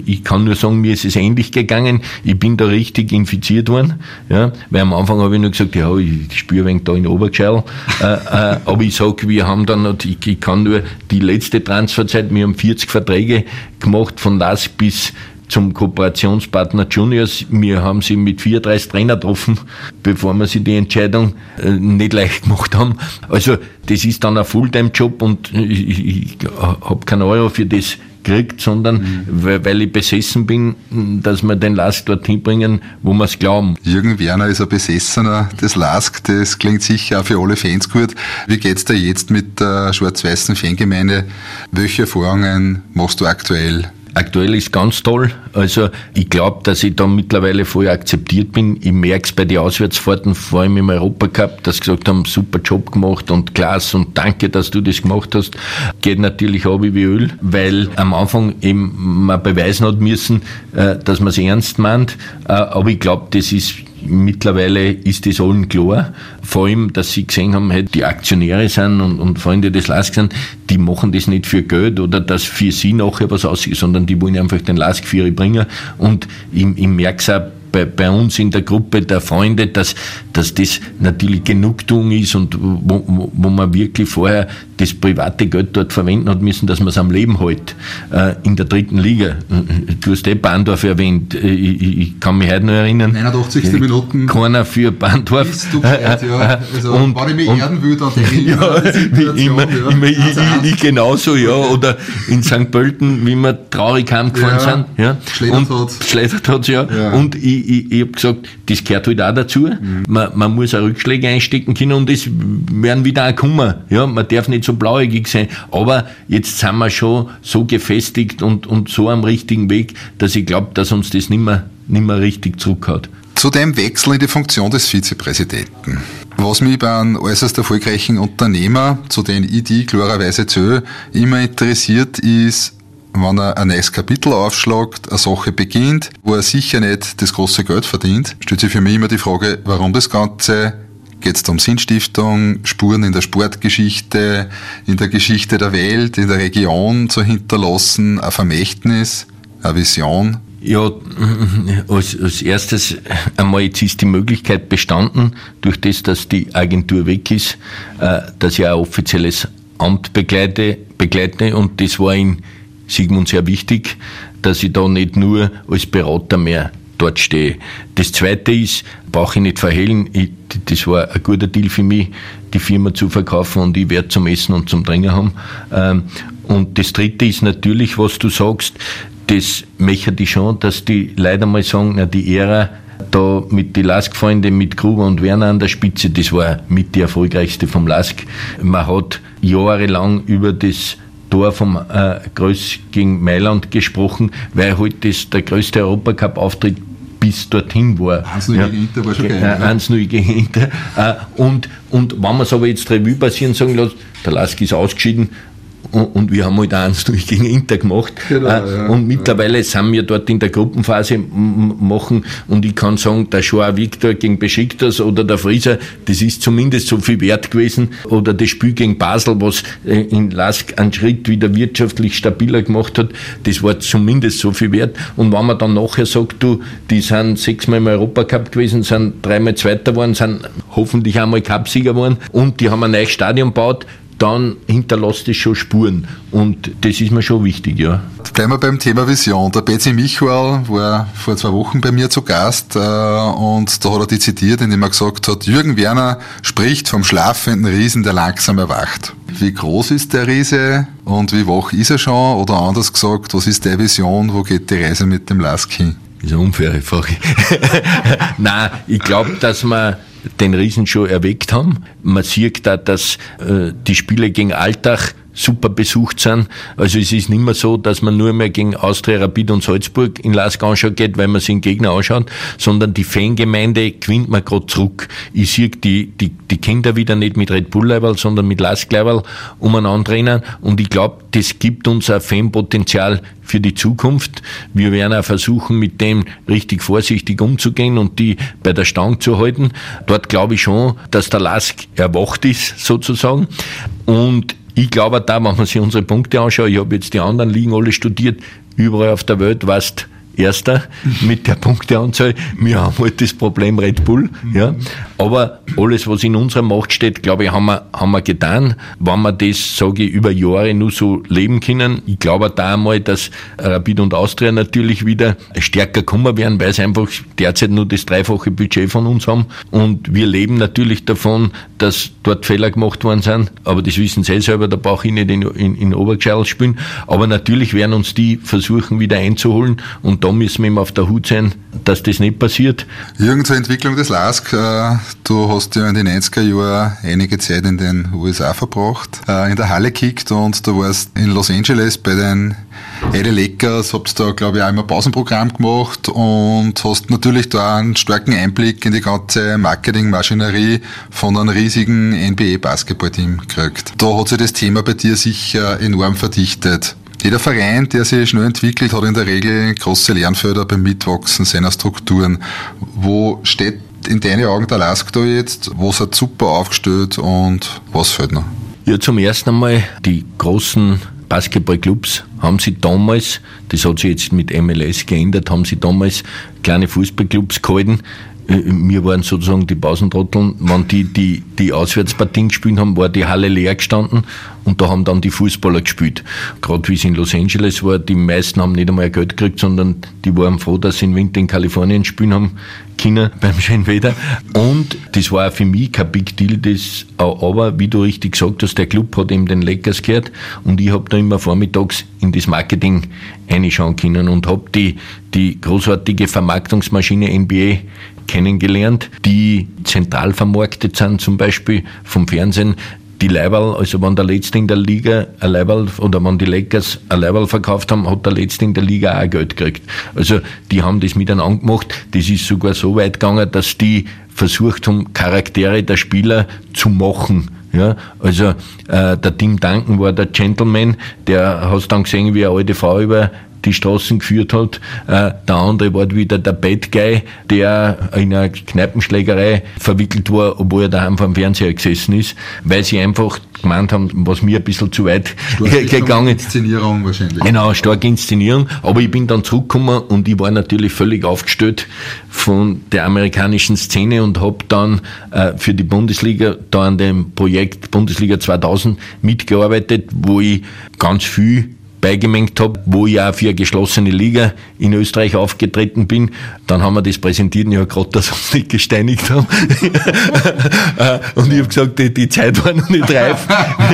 ich kann nur sagen, mir ist es ähnlich gegangen. Ich bin da richtig infiziert worden. Ja? Weil am Anfang habe ich nur gesagt, ja, ich spüre wenig da in Obergeschall. äh, äh, aber ich sage, wir haben dann, ich, ich kann nur die letzte Transferzeit, wir haben 40 Verträge gemacht, von das bis zum Kooperationspartner Juniors. Wir haben sie mit 34 Trainer getroffen, bevor wir sie die Entscheidung äh, nicht leicht gemacht haben. Also das ist dann ein Fulltime-Job und ich, ich, habe keinen Euro für das kriegt, sondern mhm. weil, weil, ich besessen bin, dass wir den Lask dorthin bringen, wo wir es glauben. Jürgen Werner ist ein Besessener des Lask, das klingt sicher auch für alle Fans gut. Wie geht's dir jetzt mit der schwarz-weißen Fangemeinde? Welche Erfahrungen machst du aktuell? Aktuell ist ganz toll. Also ich glaube, dass ich da mittlerweile voll akzeptiert bin. Ich merke es bei den Auswärtsfahrten, vor allem im Europacup, dass sie gesagt haben, super Job gemacht und klasse und danke, dass du das gemacht hast. Geht natürlich ab wie Öl, weil am Anfang eben man beweisen hat müssen, äh, dass man es ernst meint. Äh, aber ich glaube, das ist Mittlerweile ist das allen klar. Vor allem, dass sie gesehen haben, halt die Aktionäre sind und, und Freunde des LASK sind, die machen das nicht für Geld oder dass für sie nachher was aussieht, sondern die wollen einfach den LASK für ihre bringen. Und ich, ich merke es auch bei, bei uns in der Gruppe der Freunde, dass, dass das natürlich Genugtuung ist und wo, wo man wirklich vorher das private Geld dort verwenden hat müssen, dass man es am Leben hält. Äh, in der dritten Liga. Du hast eh Bandorf erwähnt. Äh, ich, ich kann mich heute noch erinnern. 89. Äh, Minuten. Keiner für du bereit, ja. Also, und, war ich will, dann denke ich ja, immer, ja. immer also ich, ich, genauso, ja. Oder in St. Pölten, wie wir traurig heimgefahren ja. sind. Ja. Schleddert hat Schleddert hat ja. ja. Und ich, ich, ich habe gesagt, das gehört halt auch dazu. Mhm. Man, man muss auch Rückschläge einstecken können und das werden wieder auch kommen. Ja, man darf nicht so blauäugig sein. Aber jetzt sind wir schon so gefestigt und, und so am richtigen Weg, dass ich glaube, dass uns das nicht mehr, nicht mehr richtig zurückhaut. Zu dem Wechsel in die Funktion des Vizepräsidenten. Was mich bei einem äußerst erfolgreichen Unternehmer, zu dem ich die klarerweise zähle, immer interessiert, ist, wenn er ein neues Kapitel aufschlagt, eine Sache beginnt, wo er sicher nicht das große Geld verdient, stellt sich für mich immer die Frage, warum das Ganze geht es um Sinnstiftung, Spuren in der Sportgeschichte, in der Geschichte der Welt, in der Region zu hinterlassen, ein Vermächtnis, eine Vision? Ja, als, als erstes einmal jetzt ist die Möglichkeit bestanden, durch das, dass die Agentur weg ist, äh, dass ich ein offizielles Amt begleite, begleite und das war in Sigmund sehr wichtig, dass ich da nicht nur als Berater mehr dort stehe. Das Zweite ist, brauche ich nicht verhehlen, ich, das war ein guter Deal für mich, die Firma zu verkaufen und ich werde zum Essen und zum Trinken haben. Ähm, und das Dritte ist natürlich, was du sagst, das möchte ich schon, dass die leider mal sagen, na, die Ära da mit den Lask-Freunden, mit Gruber und Werner an der Spitze, das war mit die erfolgreichste vom Lask. Man hat jahrelang über das Tor vom äh, Größ gegen Mailand gesprochen, weil halt das der größte Europacup-Auftritt bis dorthin war. 1-0 ja. gegen Inter war schon geil. Äh, 1-0 gegen Inter. Und, und wenn man es aber jetzt Revue passieren sagen lässt, der Lask ist ausgeschieden, und wir haben halt eins durch gegen Inter gemacht. Genau, äh, ja, und mittlerweile ja. sind wir dort in der Gruppenphase machen und ich kann sagen, der Joao Victor gegen Besiktas oder der Frieser, das ist zumindest so viel wert gewesen. Oder das Spiel gegen Basel, was äh, in Lask einen Schritt wieder wirtschaftlich stabiler gemacht hat, das war zumindest so viel wert. Und wenn man dann nachher sagt, du, die sind sechsmal im Europacup gewesen, sind dreimal Zweiter geworden, sind hoffentlich einmal Cupsieger geworden und die haben ein neues Stadion gebaut, dann hinterlässt es schon Spuren. Und das ist mir schon wichtig, ja. Bleiben wir beim Thema Vision. Der Betsy Michuel war vor zwei Wochen bei mir zu Gast äh, und da hat er die zitiert, indem er gesagt hat, Jürgen Werner spricht vom schlafenden Riesen, der langsam erwacht. Wie groß ist der Riese und wie wach ist er schon? Oder anders gesagt, was ist der Vision, wo geht die Reise mit dem Lask hin? Das ist eine unfaire Frage. Nein, ich glaube, dass man den Riesen schon erweckt haben. Man sieht da, dass äh, die Spiele gegen Alltag super besucht sind. Also es ist nicht mehr so, dass man nur mehr gegen Austria, Rapid und Salzburg in Lask anschauen geht, weil man sich den Gegner anschaut, sondern die Fangemeinde gewinnt man gerade zurück. Ich sehe die, die, die Kinder wieder nicht mit Red Bull Level, sondern mit Lask Level umeinander rennen und ich glaube, das gibt uns ein Fanpotenzial für die Zukunft. Wir werden auch versuchen, mit dem richtig vorsichtig umzugehen und die bei der Stange zu halten. Dort glaube ich schon, dass der Lask erwacht ist, sozusagen. Und ich glaube da, wenn man sich unsere Punkte anschaut, ich habe jetzt die anderen Ligen alle studiert, überall auf der Welt warst Erster mit der Punkteanzahl. Wir haben halt das Problem Red Bull. Ja. Aber alles, was in unserer Macht steht, glaube ich, haben wir, haben wir getan. Wenn wir das, sage ich, über Jahre nur so leben können, ich glaube da einmal, dass Rapid und Austria natürlich wieder stärker kommen werden, weil sie einfach derzeit nur das dreifache Budget von uns haben. Und wir leben natürlich davon, dass dort Fehler gemacht worden sind. Aber das wissen sie selber, da brauche ich nicht in, in, in Obergeschall spielen. Aber natürlich werden uns die versuchen, wieder einzuholen. Und da müssen wir immer auf der Hut sein, dass das nicht passiert. Jürgen, zur Entwicklung des LASK. Äh, du hast ja in den 90er Jahren einige Zeit in den USA verbracht, äh, in der Halle kickt und du warst in Los Angeles bei den LA Lakers, habst da, glaube ich, auch immer Pausenprogramm gemacht und hast natürlich da einen starken Einblick in die ganze Marketingmaschinerie von einem riesigen NBA-Basketballteam gekriegt. Da hat sich das Thema bei dir sicher enorm verdichtet. Jeder Verein, der sich schnell entwickelt, hat in der Regel große Lernfelder beim Mitwachsen seiner Strukturen. Wo steht in deinen Augen der Lask da jetzt? Was hat super aufgestellt und was fehlt noch? Ja, zum ersten einmal die großen Basketballclubs haben sie damals, das hat sich jetzt mit MLS geändert, haben sie damals kleine Fußballclubs gehalten, äh, wir waren sozusagen die Pausentrotteln. Wenn die, die, die Auswärtspartien gespielt haben, war die Halle leer gestanden und da haben dann die Fußballer gespielt. Gerade wie es in Los Angeles war, die meisten haben nicht einmal Geld gekriegt, sondern die waren froh, dass sie im Winter in Kalifornien spielen haben können beim schönen Wetter. Und das war auch für mich kein Big Deal, das, aber wie du richtig gesagt hast, der Club hat eben den Leckers gehört und ich habe da immer vormittags in das Marketing reinschauen können und habe die, die großartige Vermarktungsmaschine NBA kennengelernt, die zentral vermarktet sind, zum Beispiel vom Fernsehen. Die Leiberl, also wenn der Letzte in der Liga ein Leiberl oder wenn die Lakers ein Leiberl verkauft haben, hat der Letzte in der Liga auch Geld gekriegt. Also die haben das miteinander gemacht. Das ist sogar so weit gegangen, dass die versucht haben, Charaktere der Spieler zu machen. Ja, also äh, der Tim Duncan war der Gentleman, der hast dann gesehen, wie eine alte Frau über die Straßen geführt hat. Äh, der andere war wieder der Bad Guy, der in einer Kneipenschlägerei verwickelt war, obwohl er daheim vom Fernseher gesessen ist, weil sie einfach gemeint haben, was mir ein bisschen zu weit gegangen ist. Inszenierung wahrscheinlich. Genau, starke Inszenierung. Aber ich bin dann zurückgekommen und ich war natürlich völlig aufgestellt von der amerikanischen Szene und habe dann äh, für die Bundesliga da an dem Projekt Bundesliga 2000 mitgearbeitet, wo ich ganz viel beigemengt habe, wo ich auch für eine geschlossene Liga in Österreich aufgetreten bin. Dann haben wir das präsentiert und ich habe gerade, uns nicht gesteinigt haben. und ich habe gesagt, die, die, Zeit war noch nicht reif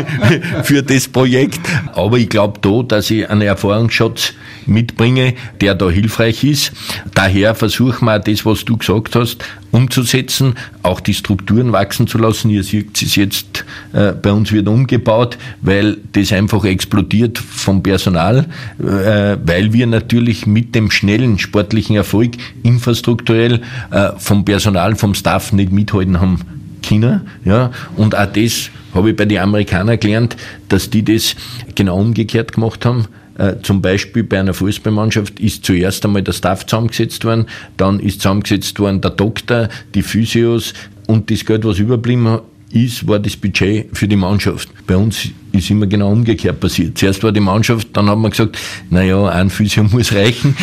für das Projekt. Aber ich glaube da, dass ich einen Erfahrungsschatz mitbringe, der da hilfreich ist. Daher versuchen wir auch das, was du gesagt hast, umzusetzen, auch die Strukturen wachsen zu lassen. Ihr seht es jetzt, äh, bei uns wird umgebaut, weil das einfach explodiert vom Personal, äh, weil wir natürlich mit dem schnellen sportlichen Erfolg infrastrukturell äh, vom Personal, vom Staff nicht mithalten haben China, ja, und auch das habe ich bei den Amerikanern gelernt, dass die das genau umgekehrt gemacht haben. Äh, zum Beispiel bei einer Fußballmannschaft ist zuerst einmal der Staff zusammengesetzt worden, dann ist zusammengesetzt worden der Doktor, die Physios und das Geld, was überblieben ist, war das Budget für die Mannschaft. Bei uns ist immer genau umgekehrt passiert. Zuerst war die Mannschaft, dann haben wir gesagt, naja, ein Physio muss reichen,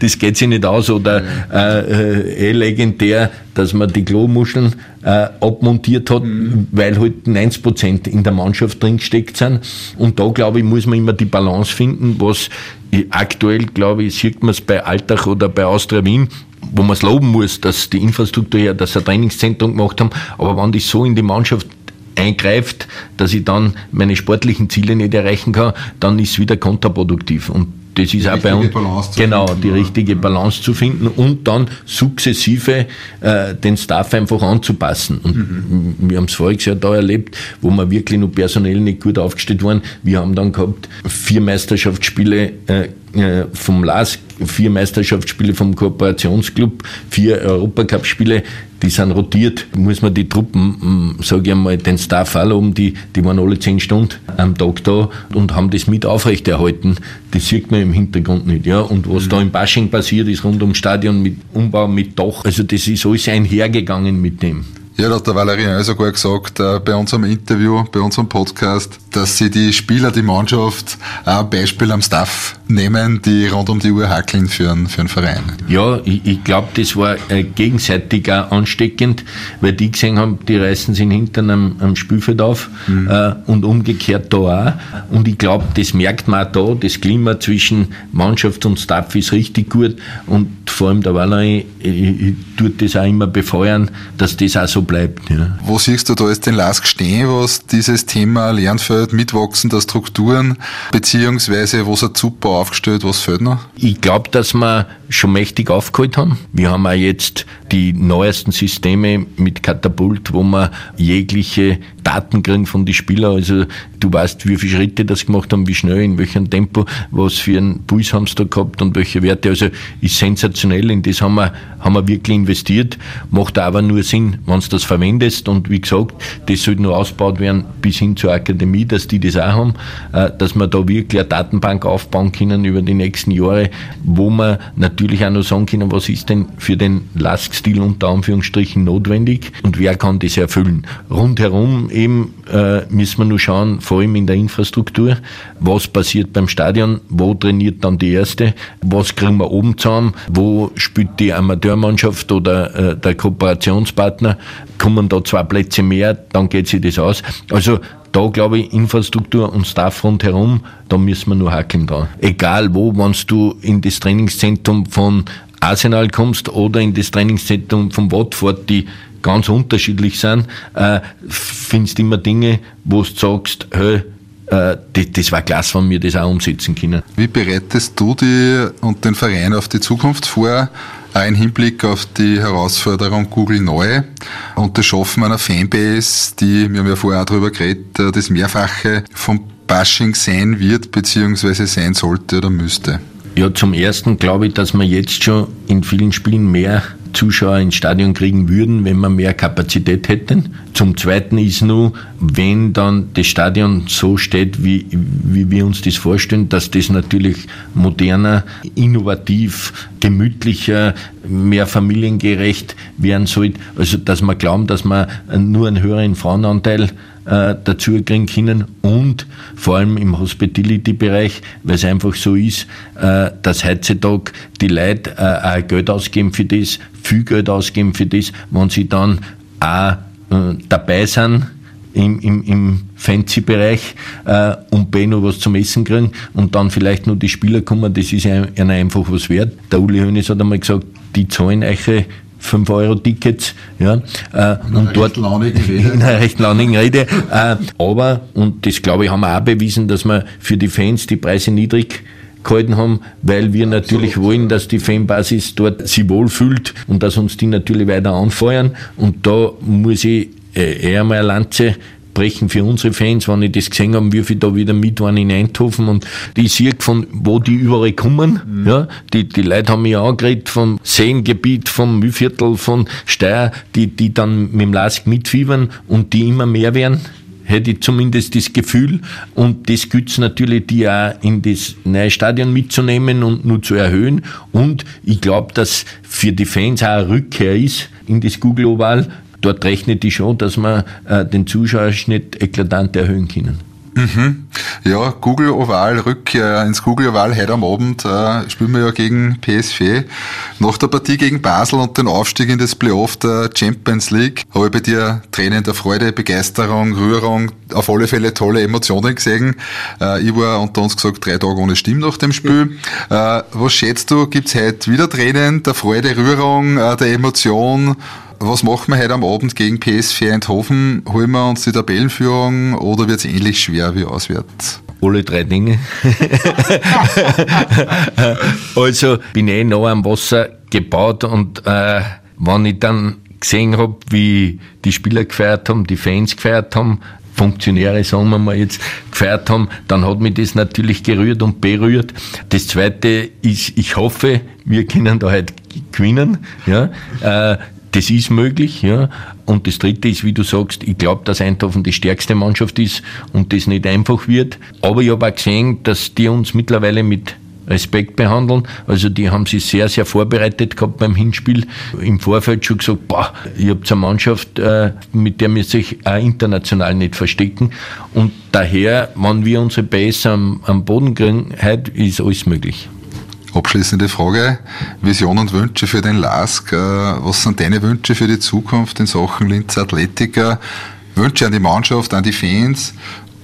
das geht sich nicht aus. Oder äh, äh, eh legendär, dass man die Klomuscheln äh, abmontiert hat, mhm. weil halt 90 Prozent in der Mannschaft drin gesteckt sind. Und da, glaube ich, muss man immer die Balance finden, was aktuell, glaube ich, sieht man es bei Altach oder bei Austria Wien, wo man es loben muss, dass die Infrastruktur her, dass sie ein Trainingszentrum gemacht haben, aber wenn das so in die Mannschaft eingreift, dass ich dann meine sportlichen Ziele nicht erreichen kann, dann ist es wieder kontraproduktiv. Und das ist auch bei uns genau finden, die oder? richtige Balance zu finden und dann sukzessive äh, den Staff einfach anzupassen. Und mhm. wir haben es voriges Jahr da erlebt, wo wir wirklich nur personell nicht gut aufgestellt waren. Wir haben dann gehabt vier Meisterschaftsspiele äh, äh, vom LASK, vier Meisterschaftsspiele vom Kooperationsclub, vier Europacup-Spiele, die sind rotiert. Muss man die Truppen, sage ich einmal, den Staff alle um, die, die waren alle zehn Stunden am Tag da und haben das mit aufrechterhalten. Das sieht man im Hintergrund nicht. Ja. Und was mhm. da im Bashing passiert ist, rund ums Stadion mit Umbau, mit Dach, also das ist alles einhergegangen mit dem. Ja, da hat der Valerien sogar gesagt, äh, bei unserem Interview, bei unserem Podcast, dass sie die Spieler, die Mannschaft auch ein Beispiel am Staff nehmen, die rund um die Uhr hackeln für einen, für einen Verein. Ja, ich, ich glaube, das war äh, gegenseitig auch ansteckend, weil die gesehen haben, die reißen sich hinten am, am Spielfeld auf mhm. äh, und umgekehrt da auch. Und ich glaube, das merkt man auch da, das Klima zwischen Mannschaft und Staff ist richtig gut und vor allem der Valerien äh, tut das auch immer befeuern, dass das auch so bleibt. Ja. Wo siehst du da jetzt den Lask stehen, was dieses Thema Lernfeld, Mitwachsen der Strukturen, beziehungsweise wo es super aufgestellt, was fehlt noch? Ich glaube, dass wir schon mächtig aufgeholt haben. Wir haben auch jetzt die neuesten Systeme mit Katapult, wo wir jegliche Daten kriegen von den Spielern. Also du weißt, wie viele Schritte das gemacht haben, wie schnell, in welchem Tempo, was für einen Puls haben sie da gehabt und welche Werte. Also ist sensationell. In das haben wir, haben wir wirklich investiert. Macht aber nur Sinn, wenn du das verwendest. Und wie gesagt, das sollte nur ausgebaut werden bis hin zur Akademie, dass die das auch haben, äh, dass wir da wirklich eine Datenbank aufbauen können über die nächsten Jahre, wo wir natürlich auch noch sagen können, was ist denn für den Laskstil unter Anführungsstrichen notwendig und wer kann das erfüllen. Rundherum eben äh, müssen wir nur schauen, vor allem in der Infrastruktur, was passiert beim Stadion, wo trainiert dann die Erste, was kriegen wir oben zusammen, wo spielt die Amateurmannschaft oder äh, der Kooperationspartner, kommen da zwei Plätze mehr, dann geht sich das aus. Also da glaube ich, Infrastruktur und Staff rundherum, da müssen wir nur hackeln dran. Egal wo, wenn du in das Trainingszentrum von Arsenal kommst oder in das Trainingszentrum von Watford, die ganz unterschiedlich sind, äh, findest immer Dinge, wo du sagst, hey, äh, das, das war klasse, wenn wir das auch umsetzen können. Wie bereitest du dich und den Verein auf die Zukunft vor? Ein Hinblick auf die Herausforderung Google Neu und das Schaffen einer Fanbase, die, wir haben ja vorher auch darüber geredet, äh, das Mehrfache vom Bashing sein wird, beziehungsweise sein sollte oder müsste. Ja, zum ersten glaube ich, dass wir jetzt schon in vielen Spielen mehr Zuschauer ins Stadion kriegen würden, wenn wir mehr Kapazität hätten. Zum Zweiten ist nur, wenn dann das Stadion so steht, wie, wie wir uns das vorstellen, dass das natürlich moderner, innovativ, gemütlicher, mehr familiengerecht werden soll. Also, dass wir glauben, dass wir nur einen höheren Frauenanteil äh, dazu kriegen können und vor allem im Hospitality-Bereich, weil es einfach so ist, äh, dass heutzutage die Leute äh, auch Geld ausgeben für das, viel Geld ausgeben für das, wenn sie dann auch äh, dabei sind, im, im, im Fancy-Bereich äh, und B noch was zum Essen kriegen und dann vielleicht nur die Spieler kommen, das ist ihnen einfach was wert. Der Uli Hoeneß hat einmal gesagt, die zahlen euch 5 Euro Tickets, ja, äh, in und dort in einer recht launigen Rede, äh, aber, und das glaube ich haben wir auch bewiesen, dass wir für die Fans die Preise niedrig gehalten haben, weil wir natürlich Absolut. wollen, dass die Fanbasis dort sich wohlfühlt und dass uns die natürlich weiter anfeuern. Und da muss ich äh, eher mal eine Lanze brechen für unsere Fans, wenn ich das gesehen habe, wie viele da wieder mit waren in Eindhoven und die sehe von wo die überall kommen. Mhm. Ja, die, die Leute haben mich angeredet vom Seengebiet, vom Mühlviertel, von Steyr, die, die dann mit dem Lask mitfiebern und die immer mehr werden hätte ich zumindest das Gefühl. Und das gilt natürlich, die auch in das neue Stadion mitzunehmen und nur zu erhöhen. Und ich glaube, dass für die Fans auch eine Rückkehr ist in das Google Oval, dort rechnet die schon, dass wir äh, den Zuschauerschnitt eklatant erhöhen können. Mhm. Ja, Google Oval, Rückkehr ins Google Oval heute am Abend äh, spielen wir ja gegen PSV. Nach der Partie gegen Basel und den Aufstieg in das Playoff der Champions League habe ich bei dir Tränen der Freude, Begeisterung, Rührung, auf alle Fälle tolle Emotionen gesehen. Äh, ich war unter uns gesagt drei Tage ohne Stimme nach dem Spiel. Äh, was schätzt du, gibt's heute wieder Tränen der Freude, Rührung, äh, der Emotion? Was machen wir heute am Abend gegen PSV Eindhoven? Holen wir uns die Tabellenführung oder wird es ähnlich schwer wie auswärts? Alle drei Dinge. also bin ich eh noch am Wasser gebaut und äh, wenn ich dann gesehen habe, wie die Spieler gefeiert haben, die Fans gefeiert haben, Funktionäre, sagen wir mal jetzt, gefeiert haben, dann hat mich das natürlich gerührt und berührt. Das Zweite ist, ich hoffe, wir können da halt gewinnen. Ja. Äh, das ist möglich, ja. Und das dritte ist, wie du sagst, ich glaube, dass Eindhoven die stärkste Mannschaft ist und das nicht einfach wird. Aber ich habe auch gesehen, dass die uns mittlerweile mit Respekt behandeln. Also die haben sich sehr, sehr vorbereitet gehabt beim Hinspiel. Im Vorfeld schon gesagt, boah, ihr habt eine Mannschaft, äh, mit der wir sich auch international nicht verstecken. Und daher, wenn wir unsere Base am, am Boden kriegen, heute ist alles möglich. Abschließende Frage, Vision und Wünsche für den LASK. Äh, was sind deine Wünsche für die Zukunft in Sachen Linz Athletiker? Wünsche an die Mannschaft, an die Fans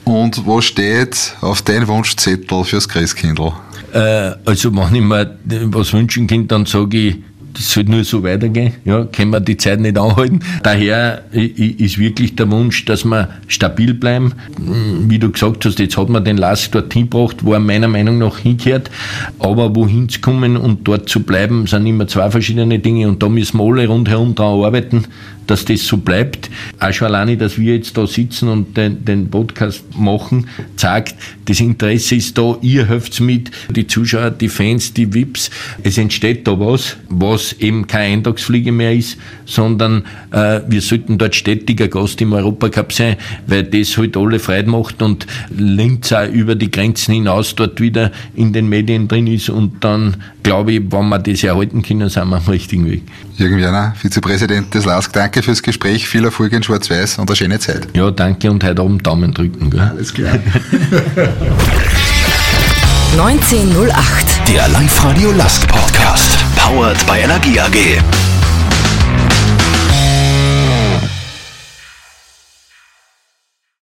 und was steht auf dein Wunschzettel fürs Christkindl? Äh, also wenn ich mir was wünschen kann, dann sage ich, das sollte nur so weitergehen. Ja, können wir die Zeit nicht anhalten. Daher ist wirklich der Wunsch, dass wir stabil bleiben. Wie du gesagt hast, jetzt hat man den Lask dorthin gebracht, wo er meiner Meinung nach hingehört. Aber wohin zu kommen und dort zu bleiben, sind immer zwei verschiedene Dinge und da müssen wir alle rundherum daran arbeiten, dass das so bleibt. Auch schon alleine, dass wir jetzt da sitzen und den, den Podcast machen, zeigt, das Interesse ist da, ihr helft mit, die Zuschauer, die Fans, die VIPs. Es entsteht da was, was eben keine Eintagsfliege mehr ist, sondern äh, wir sollten dort stetiger Gast im Europacup sein, weil das halt alle Freude macht und Linz auch über die Grenzen hinaus dort wieder in den Medien drin ist und dann glaube ich, wenn wir das erhalten können, sind wir am richtigen Weg. Jürgen Werner, Vizepräsident des LASK, danke fürs Gespräch, viel Erfolg in Schwarz-Weiß und eine schöne Zeit. Ja, danke und heute Abend Daumen drücken. Gell? Alles klar. 1908. Der Live-Radio Lask Podcast. Powered by Energie AG.